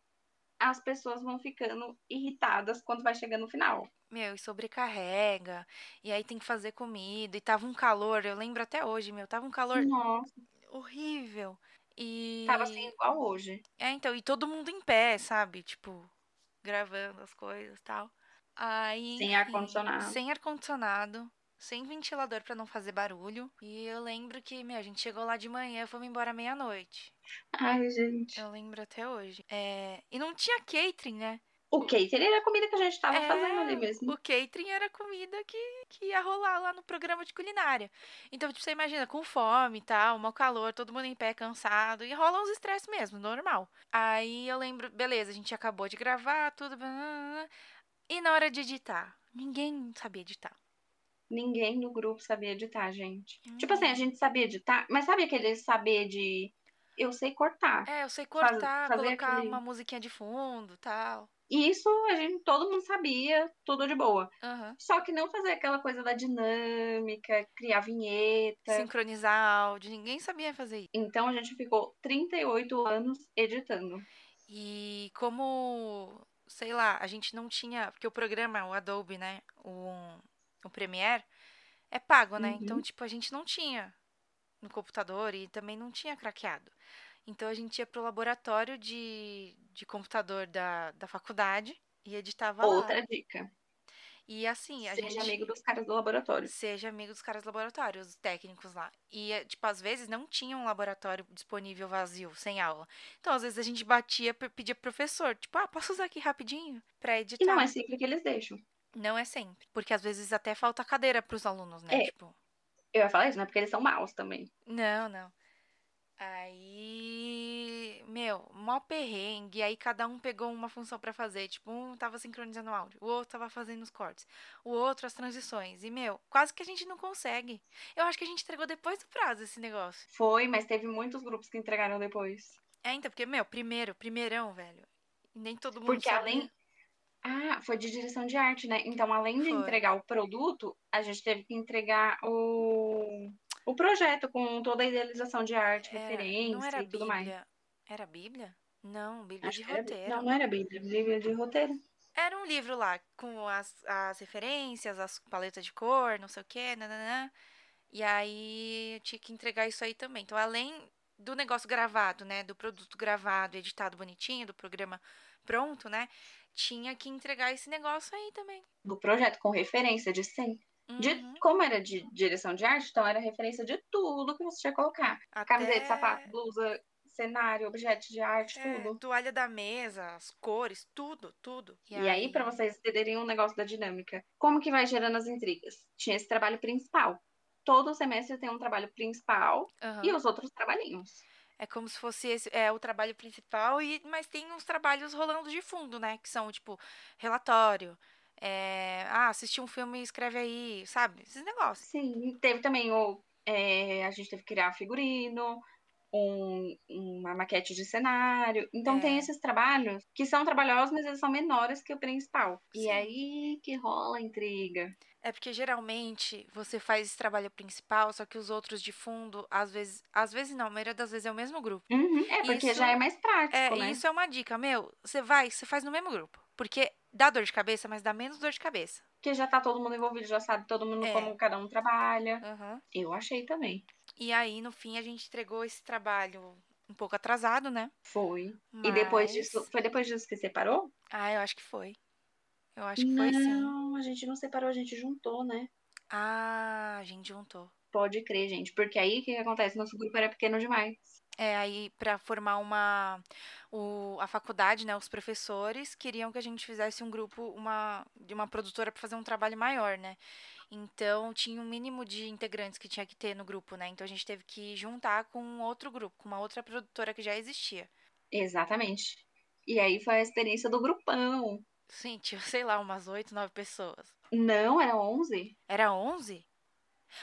as pessoas vão ficando irritadas quando vai chegando no final. Meu, e sobrecarrega, e aí tem que fazer comida, e tava um calor, eu lembro até hoje, meu, tava um calor Nossa, horrível. E tava assim igual hoje. é, então, e todo mundo em pé, sabe? Tipo, gravando as coisas, tal. Aí, Sem ar-condicionado. sem ar condicionado, sem ventilador pra não fazer barulho. E eu lembro que, meu, a gente chegou lá de manhã, fomos embora meia-noite. Ai, gente. Eu lembro até hoje. É, e não tinha catering, né? O catering era a comida que a gente tava É, fazendo ali mesmo. O catering era comida que, que ia rolar lá no programa de culinária. Então, tipo, você imagina, com fome e tal, mau calor, todo mundo em pé, cansado, e rola uns estresses mesmo, normal. Aí eu lembro, beleza, a gente acabou de gravar, tudo. blá, blá, blá, E na hora de editar, ninguém sabia editar. Ninguém do grupo sabia editar, gente. Hum. Tipo assim, a gente sabia editar, mas sabe aquele saber de eu sei cortar. É, eu sei Faz- cortar, fazer colocar aquele- uma musiquinha de fundo tal. Isso a gente, todo mundo sabia, tudo de boa. Aham. Só que não fazer aquela coisa da dinâmica, criar vinheta. Sincronizar áudio, ninguém sabia fazer isso. Então a gente ficou 38 anos editando. E como, sei lá, a gente não tinha. Porque o programa, o Adobe, né? O, o Premiere, é pago, né? Uhum. Então, tipo, a gente não tinha no computador e também não tinha craqueado. Então a gente ia pro laboratório de, de computador da, da faculdade e editava Outra lá. dica. E assim, a Seja gente. amigo dos caras do laboratório. Seja amigo dos caras do laboratório, os técnicos lá. E, eh, tipo, às vezes não tinha um laboratório disponível vazio, sem aula. Então, às vezes a gente batia, pe- pedia pro professor, tipo, ah, posso usar aqui rapidinho pra editar? E não é sempre que eles deixam. Não é sempre. Porque às vezes até falta cadeira pros alunos, né? É. Tipo, Eu ia falar isso, né? Porque eles são maus também. não, não. Aí, meu, mó perrengue. Aí cada um pegou uma função pra fazer. Tipo, um tava sincronizando o áudio, o outro tava fazendo os cortes, o outro as transições. E, meu, quase que a gente não consegue. Eu acho que a gente entregou depois do prazo esse negócio. Foi, mas teve muitos grupos que entregaram depois. É, então, porque, meu, primeiro, primeirão, velho. Nem todo mundo Porque sabia. além. Ah, foi de direção de arte, né? Então, além de Foi. entregar o produto, a gente teve que entregar o, o projeto com toda a idealização de arte, Era- referência não era e tudo mais. Era Bíblia? Não, Bíblia Acho de que era- roteiro. Não, não era Bíblia, Bíblia de roteiro. Era um livro lá, com as, as referências, as paletas de cor, não sei o quê, nananã. E aí eu tinha que entregar isso aí também. Então, além do negócio gravado, né? Do produto gravado, editado bonitinho, do programa pronto, né? Tinha que entregar esse negócio aí também. Do projeto com referência de 100. De, Uhum. como era de direção de arte, então era referência de tudo que você tinha que colocar. Camiseta, Até- sapato, blusa, cenário, objeto de arte, é, tudo. toalha da mesa, as cores, tudo, tudo. E, aí, pra vocês entenderem um negócio da dinâmica, como que vai gerando as intrigas? Tinha esse trabalho principal. Todo semestre tem um trabalho principal Aham. e os outros trabalhinhos. É como se fosse esse, é, o trabalho principal, e, mas tem uns trabalhos rolando de fundo, né? Que são, tipo, relatório. é, ah, assistir um filme e escreve aí, sabe? Esses negócios. Sim, teve também o. é, a gente teve que criar figurino, um- uma maquete de cenário. Então É. tem esses trabalhos que são trabalhosos, mas eles são menores que o principal. E Sim. aí que rola a intriga. É porque geralmente você faz esse trabalho principal, só que os outros de fundo, às vezes, às vezes não, a maioria das vezes é o mesmo grupo. Uhum, é, porque Isso- já é mais prático, É, né? isso é uma dica, meu, você vai, você faz no mesmo grupo, porque dá dor de cabeça, mas dá menos dor de cabeça. Porque já tá todo mundo envolvido, já sabe todo mundo É. como cada um trabalha. Aham. Eu achei também. E aí, no fim, a gente entregou esse trabalho um pouco atrasado, né? Foi. E depois Mas- disso, foi depois disso que separou? Ah, eu acho que foi. Eu acho que foi sim. Não, a gente não separou, a gente juntou, né? Ah, a gente juntou. Pode crer, gente. Porque aí o que, acontece? Nosso grupo era pequeno demais. É, aí pra formar uma o, a faculdade, né, os professores queriam que a gente fizesse um grupo, uma de uma produtora para fazer um trabalho maior, né? Então tinha um mínimo de integrantes que tinha que ter no grupo, né? Então a gente teve que juntar com outro grupo, com uma outra produtora que já existia. Exatamente. E aí foi a experiência do grupão. Sim, tinha, sei lá, umas oito, nove pessoas. Não, era 11. Era 11?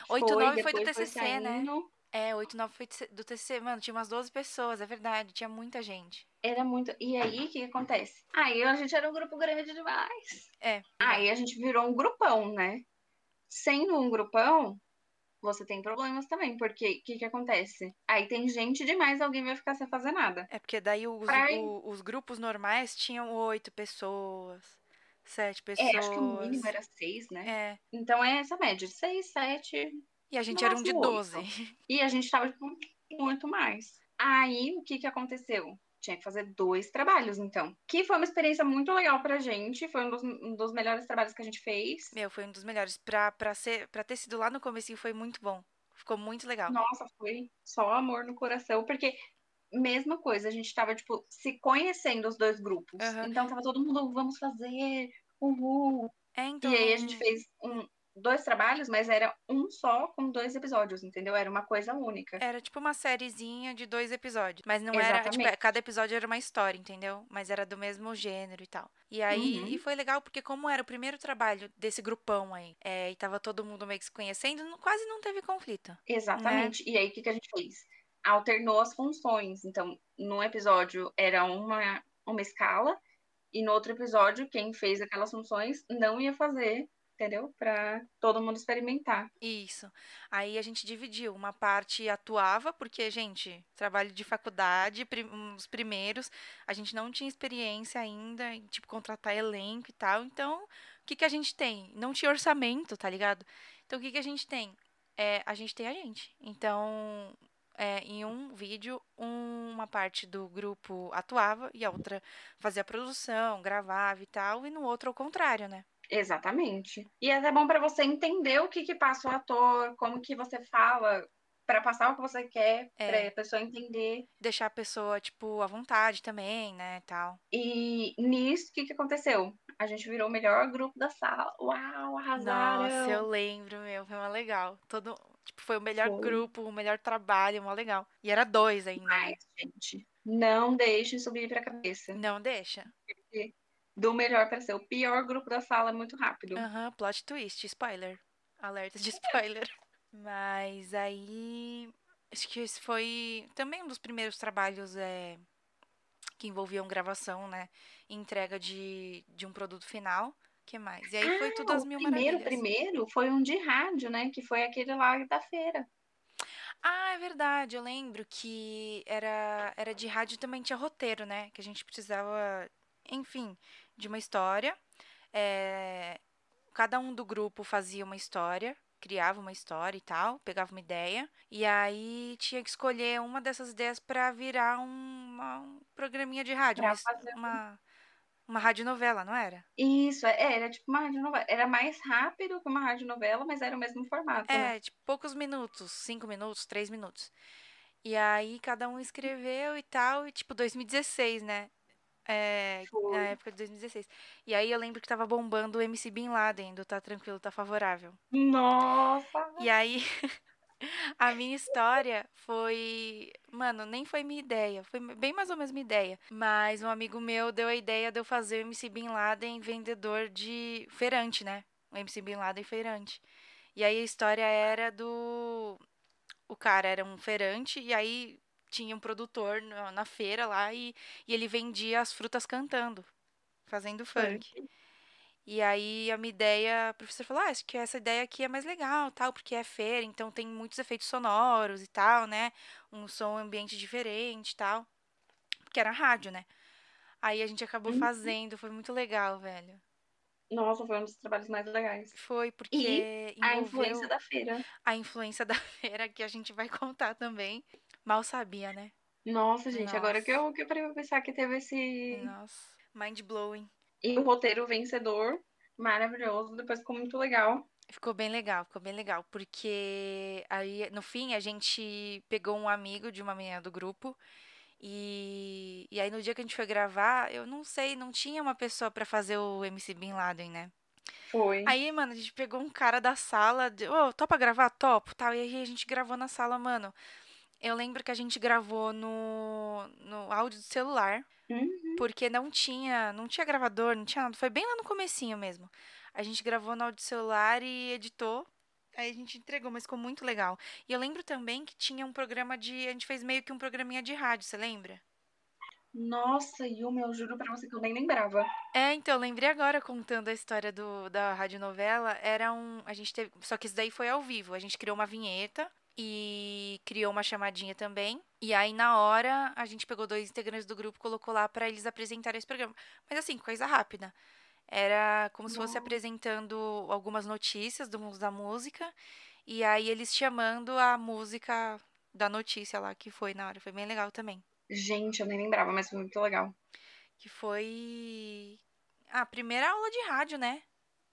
Foi, 8, 9 foi do depois foi TCC, né? É, 8, 9 foi do TCC. Mano, tinha umas 12 pessoas, é verdade. Tinha muita gente. Era muito. E aí, o que, que acontece? Aí a gente era um grupo grande demais. É. Aí a gente virou um grupão, né? Sendo um grupão, você tem problemas também, porque o que, que acontece? Aí tem gente demais, alguém vai ficar sem fazer nada. É porque daí os, o- os grupos normais tinham oito pessoas, sete pessoas. É, acho que o mínimo era seis, né? É. Então é essa média, de seis, sete. E a gente era um de 12. E a gente tava tipo, muito mais. Aí, o que que aconteceu? Tinha que fazer dois trabalhos, então. Que foi uma experiência muito legal pra gente. Foi um dos, um dos melhores trabalhos que a gente fez. Meu, foi um dos melhores. Pra, pra, ser, pra ter sido lá no comecinho foi muito bom. Ficou muito legal. Nossa, foi só amor no coração, porque mesma coisa, a gente tava, tipo, se conhecendo os dois grupos. Aham. Então tava todo mundo, vamos fazer, uhul. É, então. E aí a gente fez um, dois trabalhos, mas era um só com dois episódios, entendeu? Era uma coisa única. Era tipo uma sériezinha de dois episódios. Mas não era. Tipo, Exatamente. cada episódio era uma história, entendeu? Mas era do mesmo gênero e tal. E aí Uhum. e foi legal, porque como era o primeiro trabalho desse grupão aí, é, e tava todo mundo meio que se conhecendo, quase não teve conflito. Exatamente. E aí, o que, que a gente fez? Alternou as funções. Então, num episódio era uma, uma escala, e no outro episódio, quem fez aquelas funções não ia fazer, entendeu? Pra todo mundo experimentar. Isso. Aí a gente dividiu. Uma parte atuava, porque, gente, trabalho de faculdade, os primeiros, a gente não tinha experiência ainda em, tipo, contratar elenco e tal. Então, o que que a gente tem? Não tinha orçamento, tá ligado? Então, o que que a gente tem? É, a gente tem a gente. Então, é, em um vídeo, um- uma parte do grupo atuava e a outra fazia a produção, gravava e tal, e no outro ao contrário, né? Exatamente. E é até bom pra você entender o que que passa o ator, como que você fala, pra passar o que você quer, É. pra pessoa entender. Deixar a pessoa, tipo, à vontade também, né, tal. E nisso, o que que aconteceu? A gente virou o melhor grupo da sala. Uau, arrasaram! Nossa, eu lembro, meu, foi uma legal. Todo, tipo, foi o melhor Foi. grupo, o melhor trabalho, uma legal. E era dois ainda. né? Mas, gente, não deixem subir pra cabeça. Não deixa. Do melhor pra ser o pior grupo da sala é muito rápido. Aham, plot twist, spoiler. Alerta de spoiler. Mas aí. Acho que esse foi também um dos primeiros trabalhos é, que envolviam gravação, né? Entrega de, de um produto final. que mais? E aí foi tudo Ah, as o mil primeiro, maravilhas. primeiro foi um de rádio, né? Que foi aquele lá da feira. Ah, é verdade. Eu lembro que era, era de rádio e também tinha roteiro, né? Que a gente precisava, enfim, de uma história. É, cada um do grupo fazia uma história, criava uma história e tal, pegava uma ideia. E aí tinha que escolher uma dessas ideias para virar uma, um programinha de rádio, uma, um uma, uma radionovela, não era? Isso, é, era tipo uma radionovela. Era mais rápido que uma radionovela, mas era o mesmo formato, né? É, tipo, poucos minutos, cinco minutos, três minutos. E aí cada um escreveu e tal, e tipo, 2016, né? É, na Foi. época de 2016. E aí eu lembro que tava bombando o MC Bin Laden, do Tá Tranquilo, Tá Favorável. Nossa! E aí a minha história foi. Mano, nem foi minha ideia, foi bem mais ou menos minha ideia. Mas um amigo meu deu a ideia de eu fazer o MC Bin Laden vendedor de feirante, né? O MC Bin Laden feirante. E aí a história era do. O cara era um feirante e aí tinha um produtor na feira lá e, e ele vendia as frutas cantando, fazendo funk. E aí a minha ideia, a professora falou: "Ah, acho que essa ideia aqui é mais legal, tal, porque é feira, então tem muitos efeitos sonoros e tal, né? Um som ambiente diferente e tal". Porque era rádio, né? Aí a gente acabou Uhum. fazendo, foi muito legal, velho. Nossa, foi um dos trabalhos mais legais. Foi E porque a influência da feira. a influência da feira que a gente vai contar também. Mal sabia, né? Nossa, gente, agora que Nossa. eu, que eu parei pra pensar que teve esse. Nossa, mind blowing. E o roteiro vencedor, maravilhoso, depois ficou muito legal. Ficou bem legal, ficou bem legal, porque aí no fim a gente pegou um amigo de uma menina do grupo e, e aí no dia que a gente foi gravar, eu não sei, não tinha uma pessoa pra fazer o MC Bin Laden, né? Foi. Aí, mano, a gente pegou um cara da sala, ô, topa gravar? Topo, tal, e aí a gente gravou na sala, mano. Eu lembro que a gente gravou no, no áudio do celular, Uhum. porque não tinha, não tinha gravador, não tinha nada. Foi bem lá no comecinho mesmo. A gente gravou no áudio do celular e editou. Aí a gente entregou, mas ficou muito legal. E eu lembro também que tinha um programa de, a gente fez meio que um programinha de rádio, você lembra? Nossa, Yuma, eu juro pra você que eu nem lembrava. É, então, eu lembrei agora contando a história do, da radionovela. Era um. A gente teve. Só que isso daí foi ao vivo. A gente criou uma vinheta e criou uma chamadinha também. E aí, na hora, a gente pegou dois integrantes do grupo e colocou lá pra eles apresentarem esse programa. Mas assim, coisa rápida. Era como se fosse apresentando algumas notícias do mundo da música. E aí, eles chamando a música da notícia lá que foi na hora. Foi bem legal também. Gente, eu nem lembrava, mas foi muito legal. Que foi a primeira aula de rádio, né?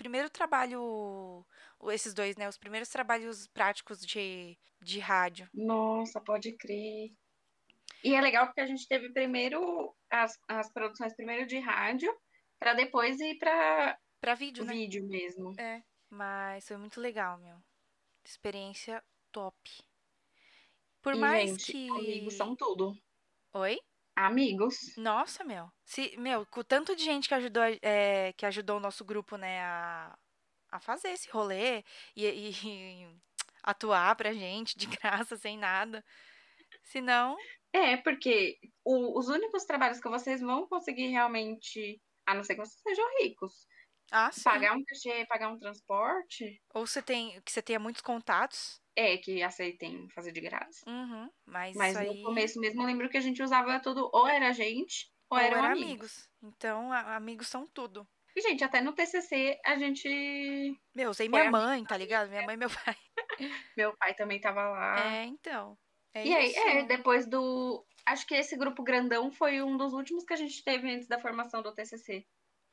Primeiro trabalho, esses dois, né? Os primeiros trabalhos práticos de, de rádio. Nossa, pode crer. E é legal porque a gente teve primeiro as, as produções primeiro de rádio, pra depois ir pra Pra vídeo, né? vídeo mesmo. É. Mas foi muito legal, meu. Experiência top. Por E, mais gente, que. amigos são tudo. Oi? Amigos. Nossa, meu. Se, meu, com o tanto de gente que ajudou, é, que ajudou o nosso grupo, né, a, a fazer esse rolê e, e- e atuar pra gente de graça, sem nada. Senão, É, porque o- os únicos trabalhos que vocês vão conseguir realmente, a não ser que vocês sejam ricos, ah, sim. pagar um cachê, pagar um transporte, Ou você tem, que você tenha muitos contatos. é que aceitem fazer de graça. Uhum, mas, Mas isso no aí. começo mesmo eu lembro que a gente usava tudo, ou era gente, ou, ou eram era amigos. amigos. Então, a- amigos são tudo. E, gente, até no TCC a gente. Meu, usei minha mãe, tá ligado? Minha mãe e meu pai. Meu pai também tava lá. É, então. É e aí, isso. é, depois do. Acho que esse grupo grandão foi um dos últimos que a gente teve antes da formação do TCC.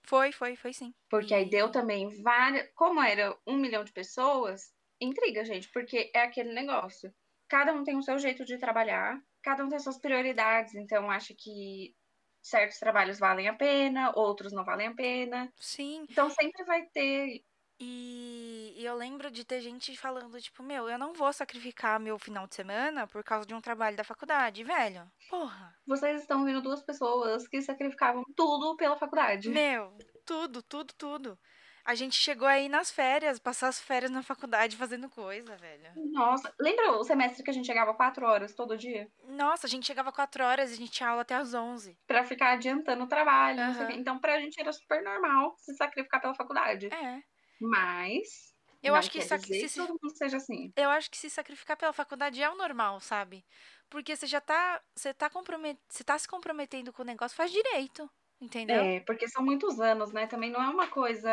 Foi, foi, foi sim. Porque aí deu também várias. Como era um milhão de pessoas, intriga, gente, porque é aquele negócio. Cada um tem o seu jeito de trabalhar, cada um tem suas prioridades, então acha que certos trabalhos valem a pena, outros não valem a pena. Sim, Então sempre vai ter. E, e eu lembro de ter gente falando, tipo, meu, eu não vou sacrificar meu final de semana por causa de um trabalho da faculdade, velho. Porra. Vocês estão vendo duas pessoas que sacrificavam tudo pela faculdade. Meu, tudo, tudo, tudo. A gente chegou aí nas férias, passar as férias na faculdade fazendo coisa, velho. Nossa, lembra o semestre que a gente chegava quatro horas todo dia? Nossa, a gente chegava 4 horas e a gente tinha aula até às 11. Pra ficar adiantando o trabalho, não sei o Aham. quê. Então, pra gente era super normal se sacrificar pela faculdade. É. Mas. Eu acho que sac- se- que todo mundo seja assim. Eu acho que se sacrificar pela faculdade é o normal, sabe? Porque você já tá. Você tá, compromet... você tá se comprometendo com o negócio, faz direito. Entendeu? É, porque são muitos anos, né? Também não é uma coisa.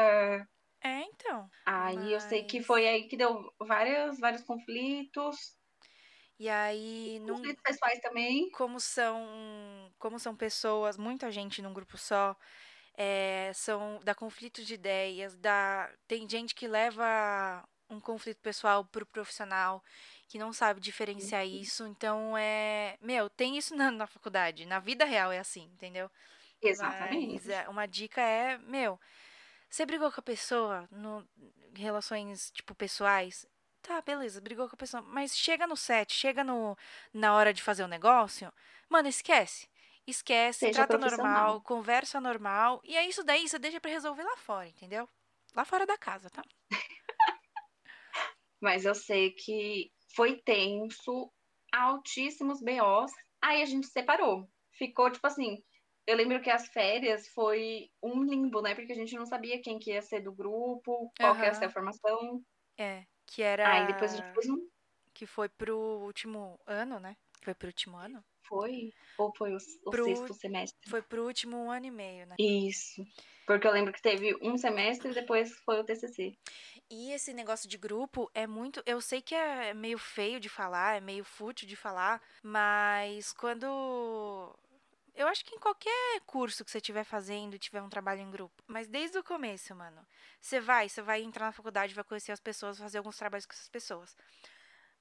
É, então. Aí eu sei que Mas- foi aí que deu várias, vários conflitos. E aí, num, Conflitos pessoais também. como são como são pessoas, muita gente num grupo só, é, são dá conflito de ideias, dá tem gente que leva um conflito pessoal pro profissional que não sabe diferenciar isso, então é, meu, tem isso na, na faculdade, na vida real é assim, entendeu? Exatamente. Mas é, uma dica é, meu, você brigou com a pessoa no em relações tipo pessoais, tá, beleza, brigou com a pessoa, mas chega no set, chega no na hora de fazer o negócio, mano, esquece. Esquece, Seja trata normal, conversa normal, e é isso daí, você deixa pra resolver lá fora, entendeu? Lá fora da casa, tá? Mas eu sei que foi tenso, altíssimos BOs. Aí a gente separou. Ficou tipo assim, eu lembro que as férias foi um limbo, né? Porque a gente não sabia quem que ia ser do grupo, qual que ia ser a formação. É, que era. Aí depois a gente fez um. Que foi pro último ano, né? Foi pro último ano? Foi? Ou foi o, o pro... sexto semestre? Foi pro último ano e meio, né? Isso. Porque eu lembro que teve um semestre e depois foi o TCC. E esse negócio de grupo é muito. Eu sei que é meio feio de falar, é meio fútil de falar, mas quando eu acho que em qualquer curso que você estiver fazendo, tiver um trabalho em grupo. Mas desde o começo, mano. Você vai, você vai entrar na faculdade, vai conhecer as pessoas, fazer alguns trabalhos com essas pessoas.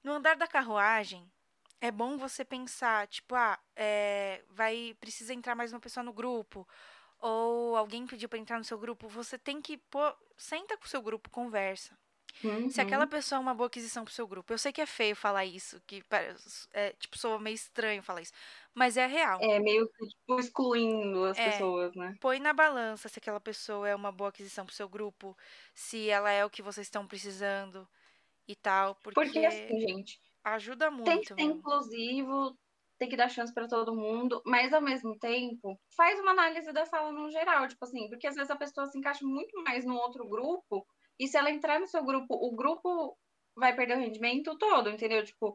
No andar da carruagem, é bom você pensar, tipo, ah, é, vai, precisa entrar mais uma pessoa no grupo. Ou alguém pediu para entrar no seu grupo. Você tem que pôr. Senta com o seu grupo, conversa. Uhum. Se aquela pessoa é uma boa aquisição pro seu grupo. Eu sei que é feio falar isso, que é, tipo, soa meio estranho falar isso. Mas é real. É meio tipo, excluindo as é, pessoas, né? Põe na balança se aquela pessoa é uma boa aquisição pro seu grupo, se ela é o que vocês estão precisando e tal. Porque, porque assim, gente. Ajuda muito. Tem que ser inclusivo, tem que dar chance para todo mundo, mas ao mesmo tempo, faz uma análise da sala no geral, tipo assim, porque às vezes a pessoa se encaixa muito mais no outro grupo e se ela entrar no seu grupo, o grupo vai perder o rendimento todo, entendeu? Tipo,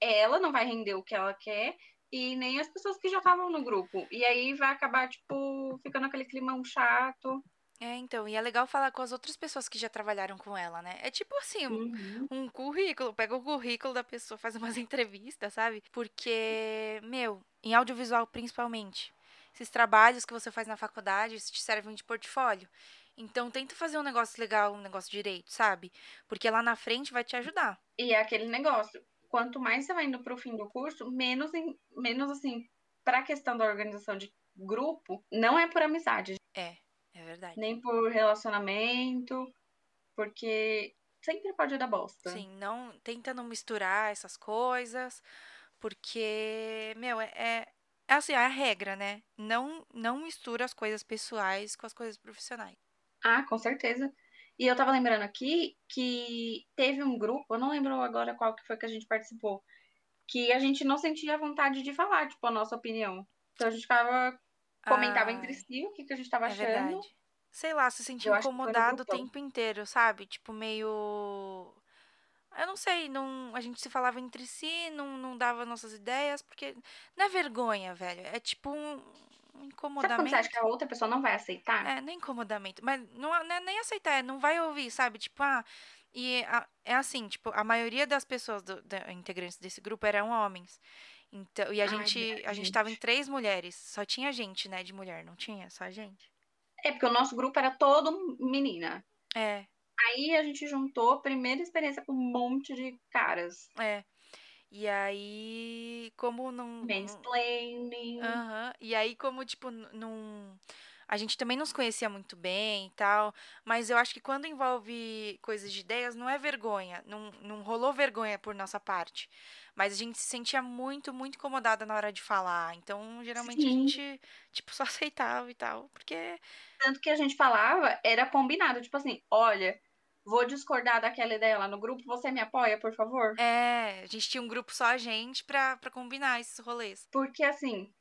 ela não vai render o que ela quer e nem as pessoas que já estavam no grupo. E aí vai acabar, tipo, ficando aquele climão chato. É, então, e é legal falar com as outras pessoas que já trabalharam com ela, né? É tipo assim, uhum. um, currículo, pega o currículo da pessoa, faz umas entrevistas, sabe? Porque, meu, em audiovisual principalmente, esses trabalhos que você faz na faculdade te servem de portfólio. Então tenta fazer um negócio legal, um negócio direito, sabe? Porque lá na frente vai te ajudar. E é aquele negócio, quanto mais você vai indo pro fim do curso, menos, em, menos assim, pra questão da organização de grupo, não é por amizade. É, é verdade. Nem por relacionamento, porque sempre pode dar bosta. Sim, não, tenta não misturar essas coisas, porque, meu, é, é, é assim, é a regra, né? Não, não mistura as coisas pessoais com as coisas profissionais. Ah, com certeza. E eu tava lembrando aqui que teve um grupo, eu não lembro agora qual que foi que a gente participou, que a gente não sentia vontade de falar, tipo, a nossa opinião. Então a gente ficava, comentava ah, entre si o que, que a gente tava é achando. Verdade. Sei lá, se sentia incomodado o tempo inteiro, sabe? Tipo, meio. Eu não sei, não, a gente se falava entre si, não, não dava nossas ideias, porque não é vergonha, velho. É tipo um, incomodamento. Sabe você acha que a outra pessoa não vai aceitar? É, nem incomodamento. Mas não, é, não é nem aceitar, é não vai ouvir, sabe? Tipo, ah. E a, é assim, tipo, a maioria das pessoas, do, da, integrantes desse grupo eram homens. Então, e a Ai, gente, a gente tava em três mulheres. Só tinha gente, né, de mulher, não tinha? Só a gente. É, porque o nosso grupo era todo menina. É. Aí a gente juntou a primeira experiência com um monte de caras. É. E aí, como não. Mansplaining. Aham. Uhum. E aí, como, tipo, não. A gente também não se conhecia muito bem e tal. Mas eu acho que quando envolve coisas de ideias, não é vergonha. Não, não rolou vergonha por nossa parte. Mas a gente se sentia muito, muito incomodada na hora de falar. Então, geralmente Sim. a gente, tipo, só aceitava e tal. Porque. Tanto que a gente falava, era combinado. Tipo assim, olha vou discordar daquela ideia lá no grupo, você me apoia, por favor? É, a gente tinha um grupo só a gente pra, pra combinar esses rolês. Porque assim.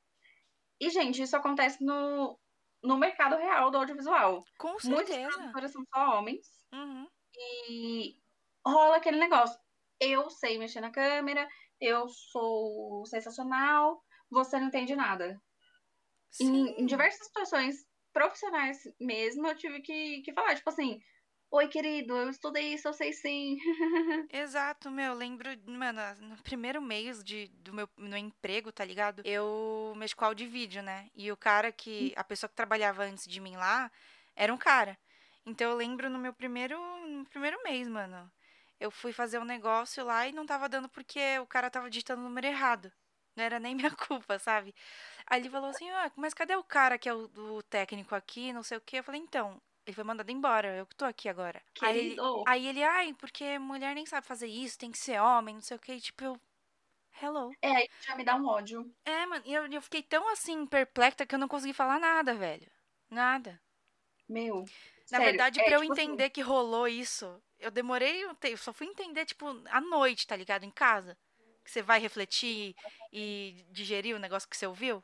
E, gente, isso acontece no, no mercado real do audiovisual. Com certeza. Muitos produtores são só homens. Uhum. E rola aquele negócio. Eu sei mexer na câmera, eu sou sensacional, você não entende nada. Em, em, diversas situações profissionais mesmo, eu tive que, que falar, tipo assim, Oi, querido, eu estudei isso, eu sei sim. Exato, meu, lembro, mano, no primeiro mês de, do meu no emprego, tá ligado? Eu mexo com áudio e vídeo, né? E o cara que, a pessoa que trabalhava antes de mim lá, era um cara. Então eu lembro no meu primeiro, no primeiro mês, mano. Eu fui fazer um negócio lá e não tava dando porque o cara tava digitando o número errado. Não era nem minha culpa, sabe? Aí ele falou assim, ah, mas cadê o cara que é o, o técnico aqui, não sei o quê? Eu falei, então, ele foi mandado embora, eu que tô aqui agora. Aí ele, aí ele, ai, porque mulher nem sabe fazer isso, tem que ser homem, não sei o que. Tipo, eu. Hello. É, aí já me dá um ódio. É, mano, e eu, eu fiquei tão assim, perplexa, que eu não consegui falar nada, velho. Nada. Meu. Na sério, verdade, é, pra eu tipo assim entender assim... que rolou isso, eu demorei, eu só fui entender, tipo, à noite, tá ligado? Em casa. Que você vai refletir e digerir o negócio que você ouviu.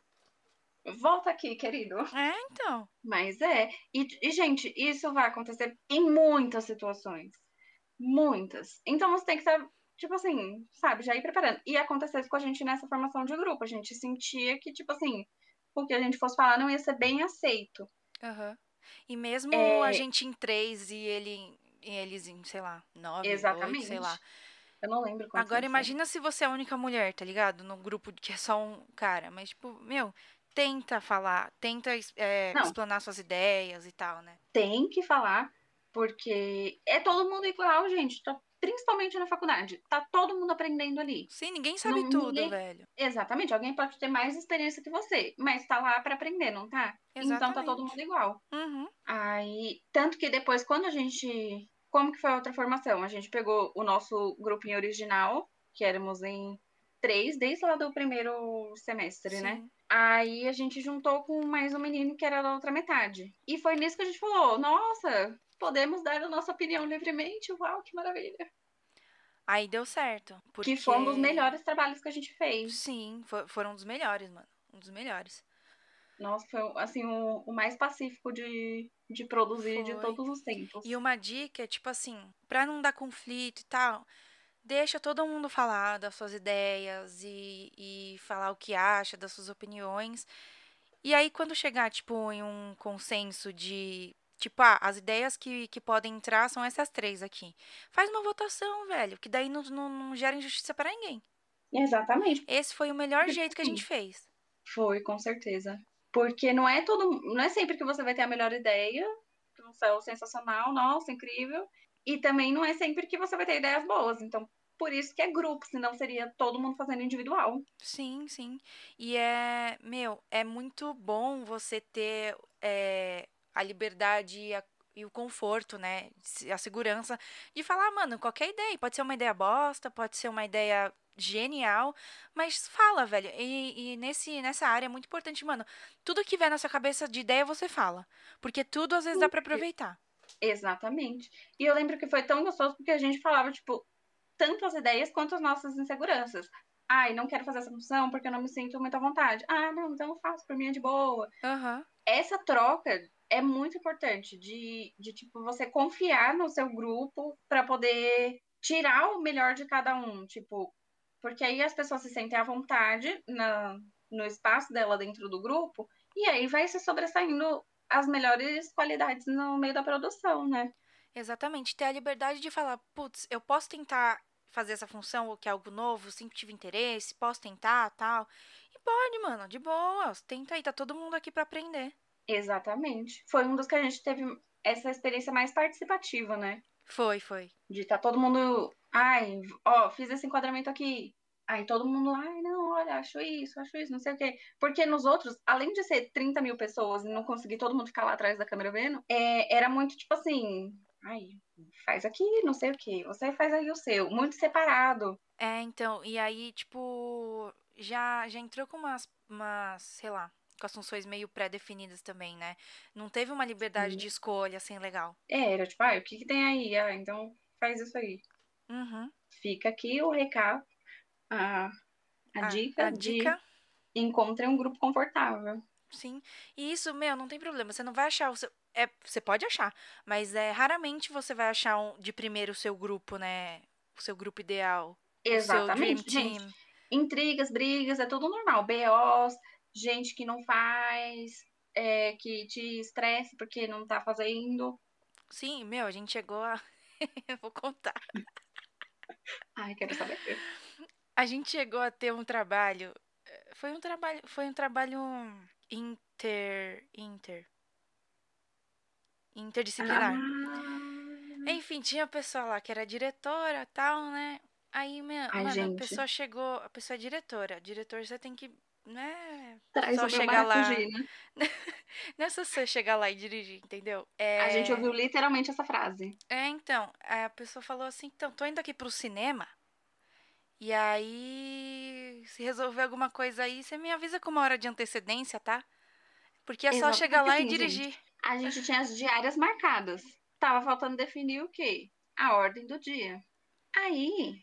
Volta aqui, querido. É, então. Mas é. E, e, gente, isso vai acontecer em muitas situações. Muitas. Então você tem que estar, tipo assim, sabe, já ir preparando. E aconteceu com a gente nessa formação de grupo. A gente sentia que, tipo assim, o que a gente fosse falar não ia ser bem aceito. Uhum. E mesmo é... a gente em três e ele, e eles em, sei lá, nove, Exatamente. Oito, sei lá. Eu não lembro Agora imagina se você é a única mulher, tá ligado? No grupo que é só um cara. Mas, tipo, meu, tenta falar, tenta é, explanar suas ideias e tal, né? Tem que falar, porque é todo mundo igual, gente. Tá, principalmente na faculdade. Tá todo mundo aprendendo ali. Sim, ninguém sabe não, tudo, ninguém... velho. Exatamente. Alguém pode ter mais experiência que você, mas tá lá para aprender, não tá? Exatamente. Então tá todo mundo igual. Uhum. Aí, tanto que depois, quando a gente. Como que foi a outra formação? A gente pegou o nosso grupinho original, que éramos em três, desde lá do primeiro semestre, né? Sim. né? Aí a gente juntou com mais um menino que era da outra metade. E foi nisso que a gente falou: nossa, podemos dar a nossa opinião livremente? Uau, que maravilha! Aí deu certo. Porque... Que foi um dos melhores trabalhos que a gente fez. Sim, for, foram um dos melhores, mano. Um dos melhores. Nossa, foi assim, o, o mais pacífico de, de produzir foi. de todos os tempos. E uma dica é, tipo assim, pra não dar conflito e tal, deixa todo mundo falar das suas ideias e, e falar o que acha, das suas opiniões. E aí, quando chegar, tipo, em um consenso de. Tipo, ah, as ideias que, que podem entrar são essas três aqui. Faz uma votação, velho, que daí não, não, não gera injustiça para ninguém. Exatamente. Esse foi o melhor jeito que a gente fez. Foi, com certeza. Porque não é todo. Não é sempre que você vai ter a melhor ideia, um céu sensacional, nossa, incrível. E também não é sempre que você vai ter ideias boas. Então, por isso que é grupo, senão seria todo mundo fazendo individual. Sim, sim. E é, meu, é muito bom você ter é, a liberdade e, a, e, o conforto, né? A segurança de falar, mano, qualquer ideia. Pode ser uma ideia bosta, pode ser uma ideia genial, mas fala, velho. E, e, nesse, nessa área é muito importante, mano. Tudo que vier na sua cabeça de ideia, você fala. Porque tudo às vezes dá para aproveitar. Exatamente. E eu lembro que foi tão gostoso porque a gente falava, tipo, tanto as ideias quanto as nossas inseguranças. Ai, não quero fazer essa função porque eu não me sinto muito à vontade. Ah, não, então eu faço, por mim é de boa. Uhum. Essa troca é muito importante de, de tipo, você confiar no seu grupo para poder tirar o melhor de cada um. Tipo, porque aí as pessoas se sentem à vontade na, no espaço dela dentro do grupo e aí vai se sobressaindo as melhores qualidades no meio da produção, né? Exatamente, ter a liberdade de falar, putz, eu posso tentar fazer essa função ou que é algo novo, sempre tive interesse, posso tentar, tal. E pode, mano, de boa, tenta aí, tá todo mundo aqui para aprender. Exatamente. Foi um dos que a gente teve essa experiência mais participativa, né? Foi, foi. De tá todo mundo, ai, ó, fiz esse enquadramento aqui. Aí todo mundo, ai, não, olha, acho isso, acho isso, não sei o quê. Porque nos outros, além de ser 30 mil pessoas e não conseguir todo mundo ficar lá atrás da câmera vendo, é, era muito tipo assim, ai, faz aqui, não sei o que, você faz aí o seu, muito separado. É, então, e aí, tipo, já, já entrou com umas, umas, sei lá, com as funções meio pré-definidas também, né? Não teve uma liberdade Sim. de escolha, assim, legal. É, era tipo, ah, o que, que tem aí? Ah, então faz isso aí. Uhum. Fica aqui o recado, a, a, a dica a de dica... encontre um grupo confortável. Sim. E isso, meu, não tem problema. Você não vai achar o seu. É, você pode achar, mas é raramente você vai achar um, de primeiro o seu grupo, né? O seu grupo ideal. Exatamente. Intrigas, brigas, é tudo normal. BOs, gente que não faz, é, que te estresse porque não tá fazendo. Sim, meu, a gente chegou a. Eu vou contar. Ai, quero saber. A gente chegou a ter um trabalho. Foi um trabalho. Foi um trabalho inter. Inter. Interdisciplinar. Ah. Enfim, tinha a pessoa lá que era diretora tal, né? Aí, minha, Ai, mano, a pessoa chegou. A pessoa é diretora. Diretor, você tem que. Né? Traz só chegar lá. Fugir, né? não é só você chegar lá e dirigir, entendeu? É... A gente ouviu literalmente essa frase. É, então. A pessoa falou assim: então, tô indo aqui pro cinema. E aí, se resolver alguma coisa aí, você me avisa com uma hora de antecedência, tá? Porque é só chegar lá e dirigir. Gente, a gente tinha as diárias marcadas. Tava faltando definir o quê? A ordem do dia. Aí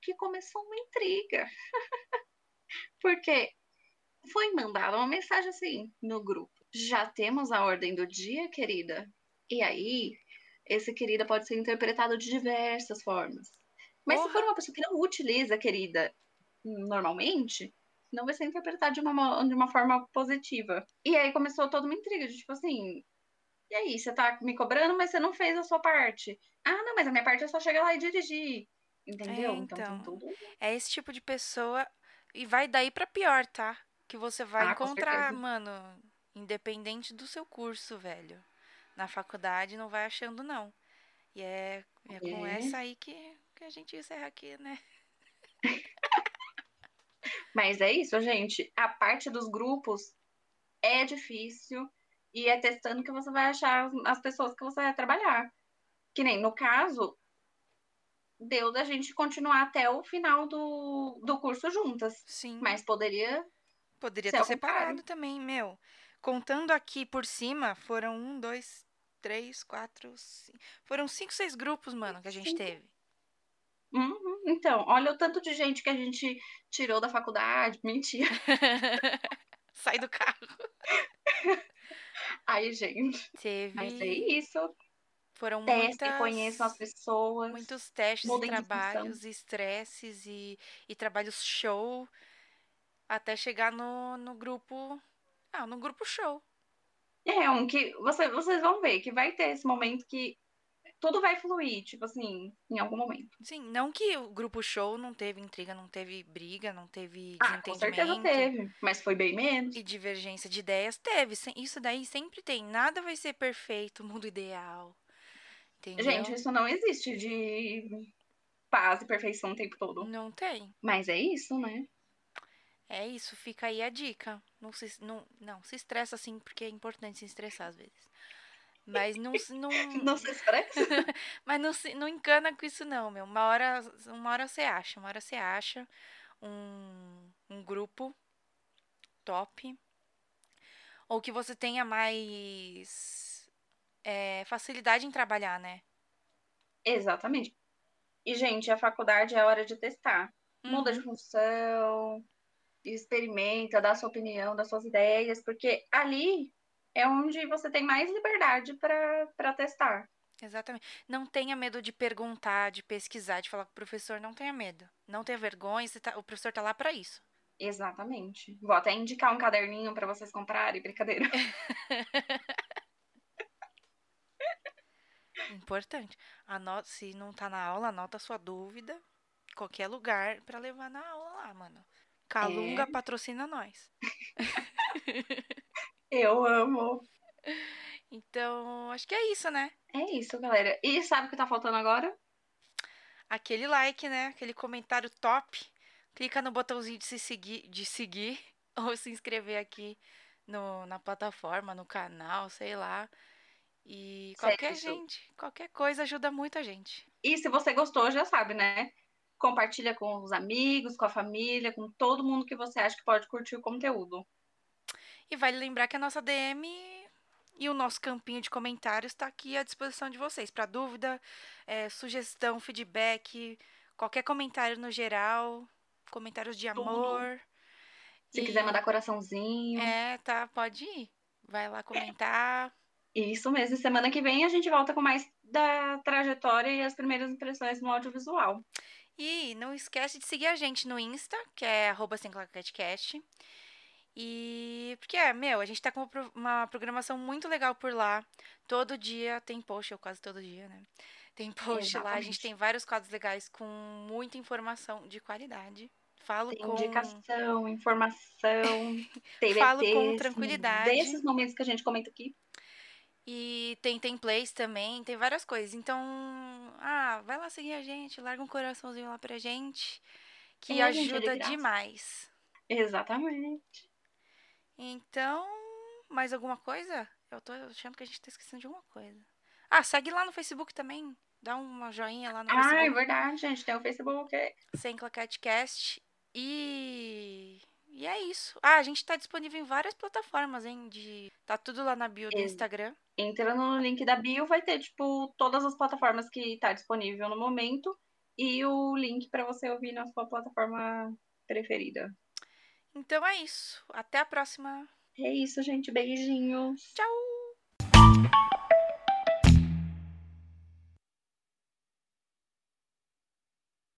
que começou uma intriga. Porque foi mandada uma mensagem assim no grupo. Já temos a ordem do dia, querida? E aí, esse querida pode ser interpretado de diversas formas. Mas se for uma pessoa que não utiliza querida normalmente, não vai ser interpretado de uma, de uma forma positiva. E aí começou toda uma intriga, de tipo assim, e aí, você tá me cobrando, mas você não fez a sua parte. Ah, não, mas a minha parte é só chegar lá e dirigir. Entendeu? É, então, então tudo... é esse tipo de pessoa e vai daí para pior, tá? Que você vai ah, encontrar, mano, independente do seu curso, velho. Na faculdade não vai achando não. E é, é com é. essa aí que, que a gente encerra aqui, né? Mas é isso, gente. A parte dos grupos é difícil e é testando que você vai achar as pessoas que você vai trabalhar. Que nem no caso, deu da gente continuar até o final do, do curso juntas. Sim. Mas poderia. Poderia ter separado também, meu. Contando aqui por cima, foram um, dois, três, quatro, cinco. Foram cinco, seis grupos, mano, que a gente Sim. teve. Uhum. Então, olha o tanto de gente que a gente tirou da faculdade. Mentira. Sai do carro. Ai, gente. Teve. Mas é isso. Foram Teste, muitas, conheçam as pessoas. Muitos testes e trabalhos, estresses e, e trabalhos show. Até chegar no, no grupo. Ah, no grupo show. É, um que você, vocês vão ver que vai ter esse momento que tudo vai fluir, tipo assim, em algum momento. Sim, não que o grupo show não teve intriga, não teve briga, não teve ah, com certeza teve, mas foi bem menos. E divergência de ideias teve. Isso daí sempre tem. Nada vai ser perfeito, mundo ideal. Entendeu? Gente, isso não existe de paz e perfeição o tempo todo. Não tem. Mas é isso, né? É isso, fica aí a dica. Não se, não, não, se estressa assim, porque é importante se estressar às vezes. Mas não. Não, não se estressa? Mas não, se, não encana com isso, não, meu. Uma hora, uma hora você acha. Uma hora você acha um, um grupo top. Ou que você tenha mais é, facilidade em trabalhar, né? Exatamente. E, gente, a faculdade é hora de testar. Uhum. Muda de uhum. função, experimenta, dá sua opinião, dá suas ideias, porque ali é onde você tem mais liberdade para testar. Exatamente. Não tenha medo de perguntar, de pesquisar, de falar com o professor, não tenha medo. Não tenha vergonha, tá, o professor tá lá para isso. Exatamente. Vou até indicar um caderninho para vocês comprarem, brincadeira. Importante. Anota, se não tá na aula, anota a sua dúvida. Qualquer lugar para levar na aula lá, mano. Calunga é. patrocina nós. Eu amo. Então, acho que é isso, né? É isso, galera. E sabe o que tá faltando agora? Aquele like, né? Aquele comentário top. Clica no botãozinho de se seguir, de seguir ou se inscrever aqui no, na plataforma, no canal, sei lá. E qualquer certo. gente, qualquer coisa ajuda muito a gente. E se você gostou, já sabe, né? Compartilha com os amigos, com a família, com todo mundo que você acha que pode curtir o conteúdo. E vale lembrar que a nossa DM e o nosso campinho de comentários está aqui à disposição de vocês. Para dúvida, é, sugestão, feedback, qualquer comentário no geral, comentários de amor. Se e... quiser mandar coraçãozinho. É, tá, pode ir. Vai lá comentar. Isso mesmo. Semana que vem a gente volta com mais da trajetória e as primeiras impressões no audiovisual. E não esquece de seguir a gente no Insta, que é arroba E porque, é, meu, a gente tá com uma programação muito legal por lá. Todo dia tem post, ou quase todo dia, né? Tem post Exatamente. lá, a gente tem vários quadros legais com muita informação de qualidade. Falo tem com indicação, informação, TBT, Falo com tranquilidade. Desses momentos que a gente comenta aqui. E tem templates também, tem várias coisas. Então, ah, vai lá seguir a gente, larga um coraçãozinho lá pra gente, que é, ajuda gente, demais. Exatamente. Então, mais alguma coisa? Eu tô achando que a gente tá esquecendo de alguma coisa. Ah, segue lá no Facebook também. Dá uma joinha lá no ah, Facebook. Ah, é verdade, gente. Tem o Facebook. Sem Claquetcast. E e é isso. Ah, a gente tá disponível em várias plataformas, hein? De... Tá tudo lá na bio do Instagram. Entrando no link da bio, vai ter, tipo, todas as plataformas que tá disponível no momento e o link para você ouvir na sua plataforma preferida. Então é isso. Até a próxima. É isso, gente. Beijinhos. Tchau!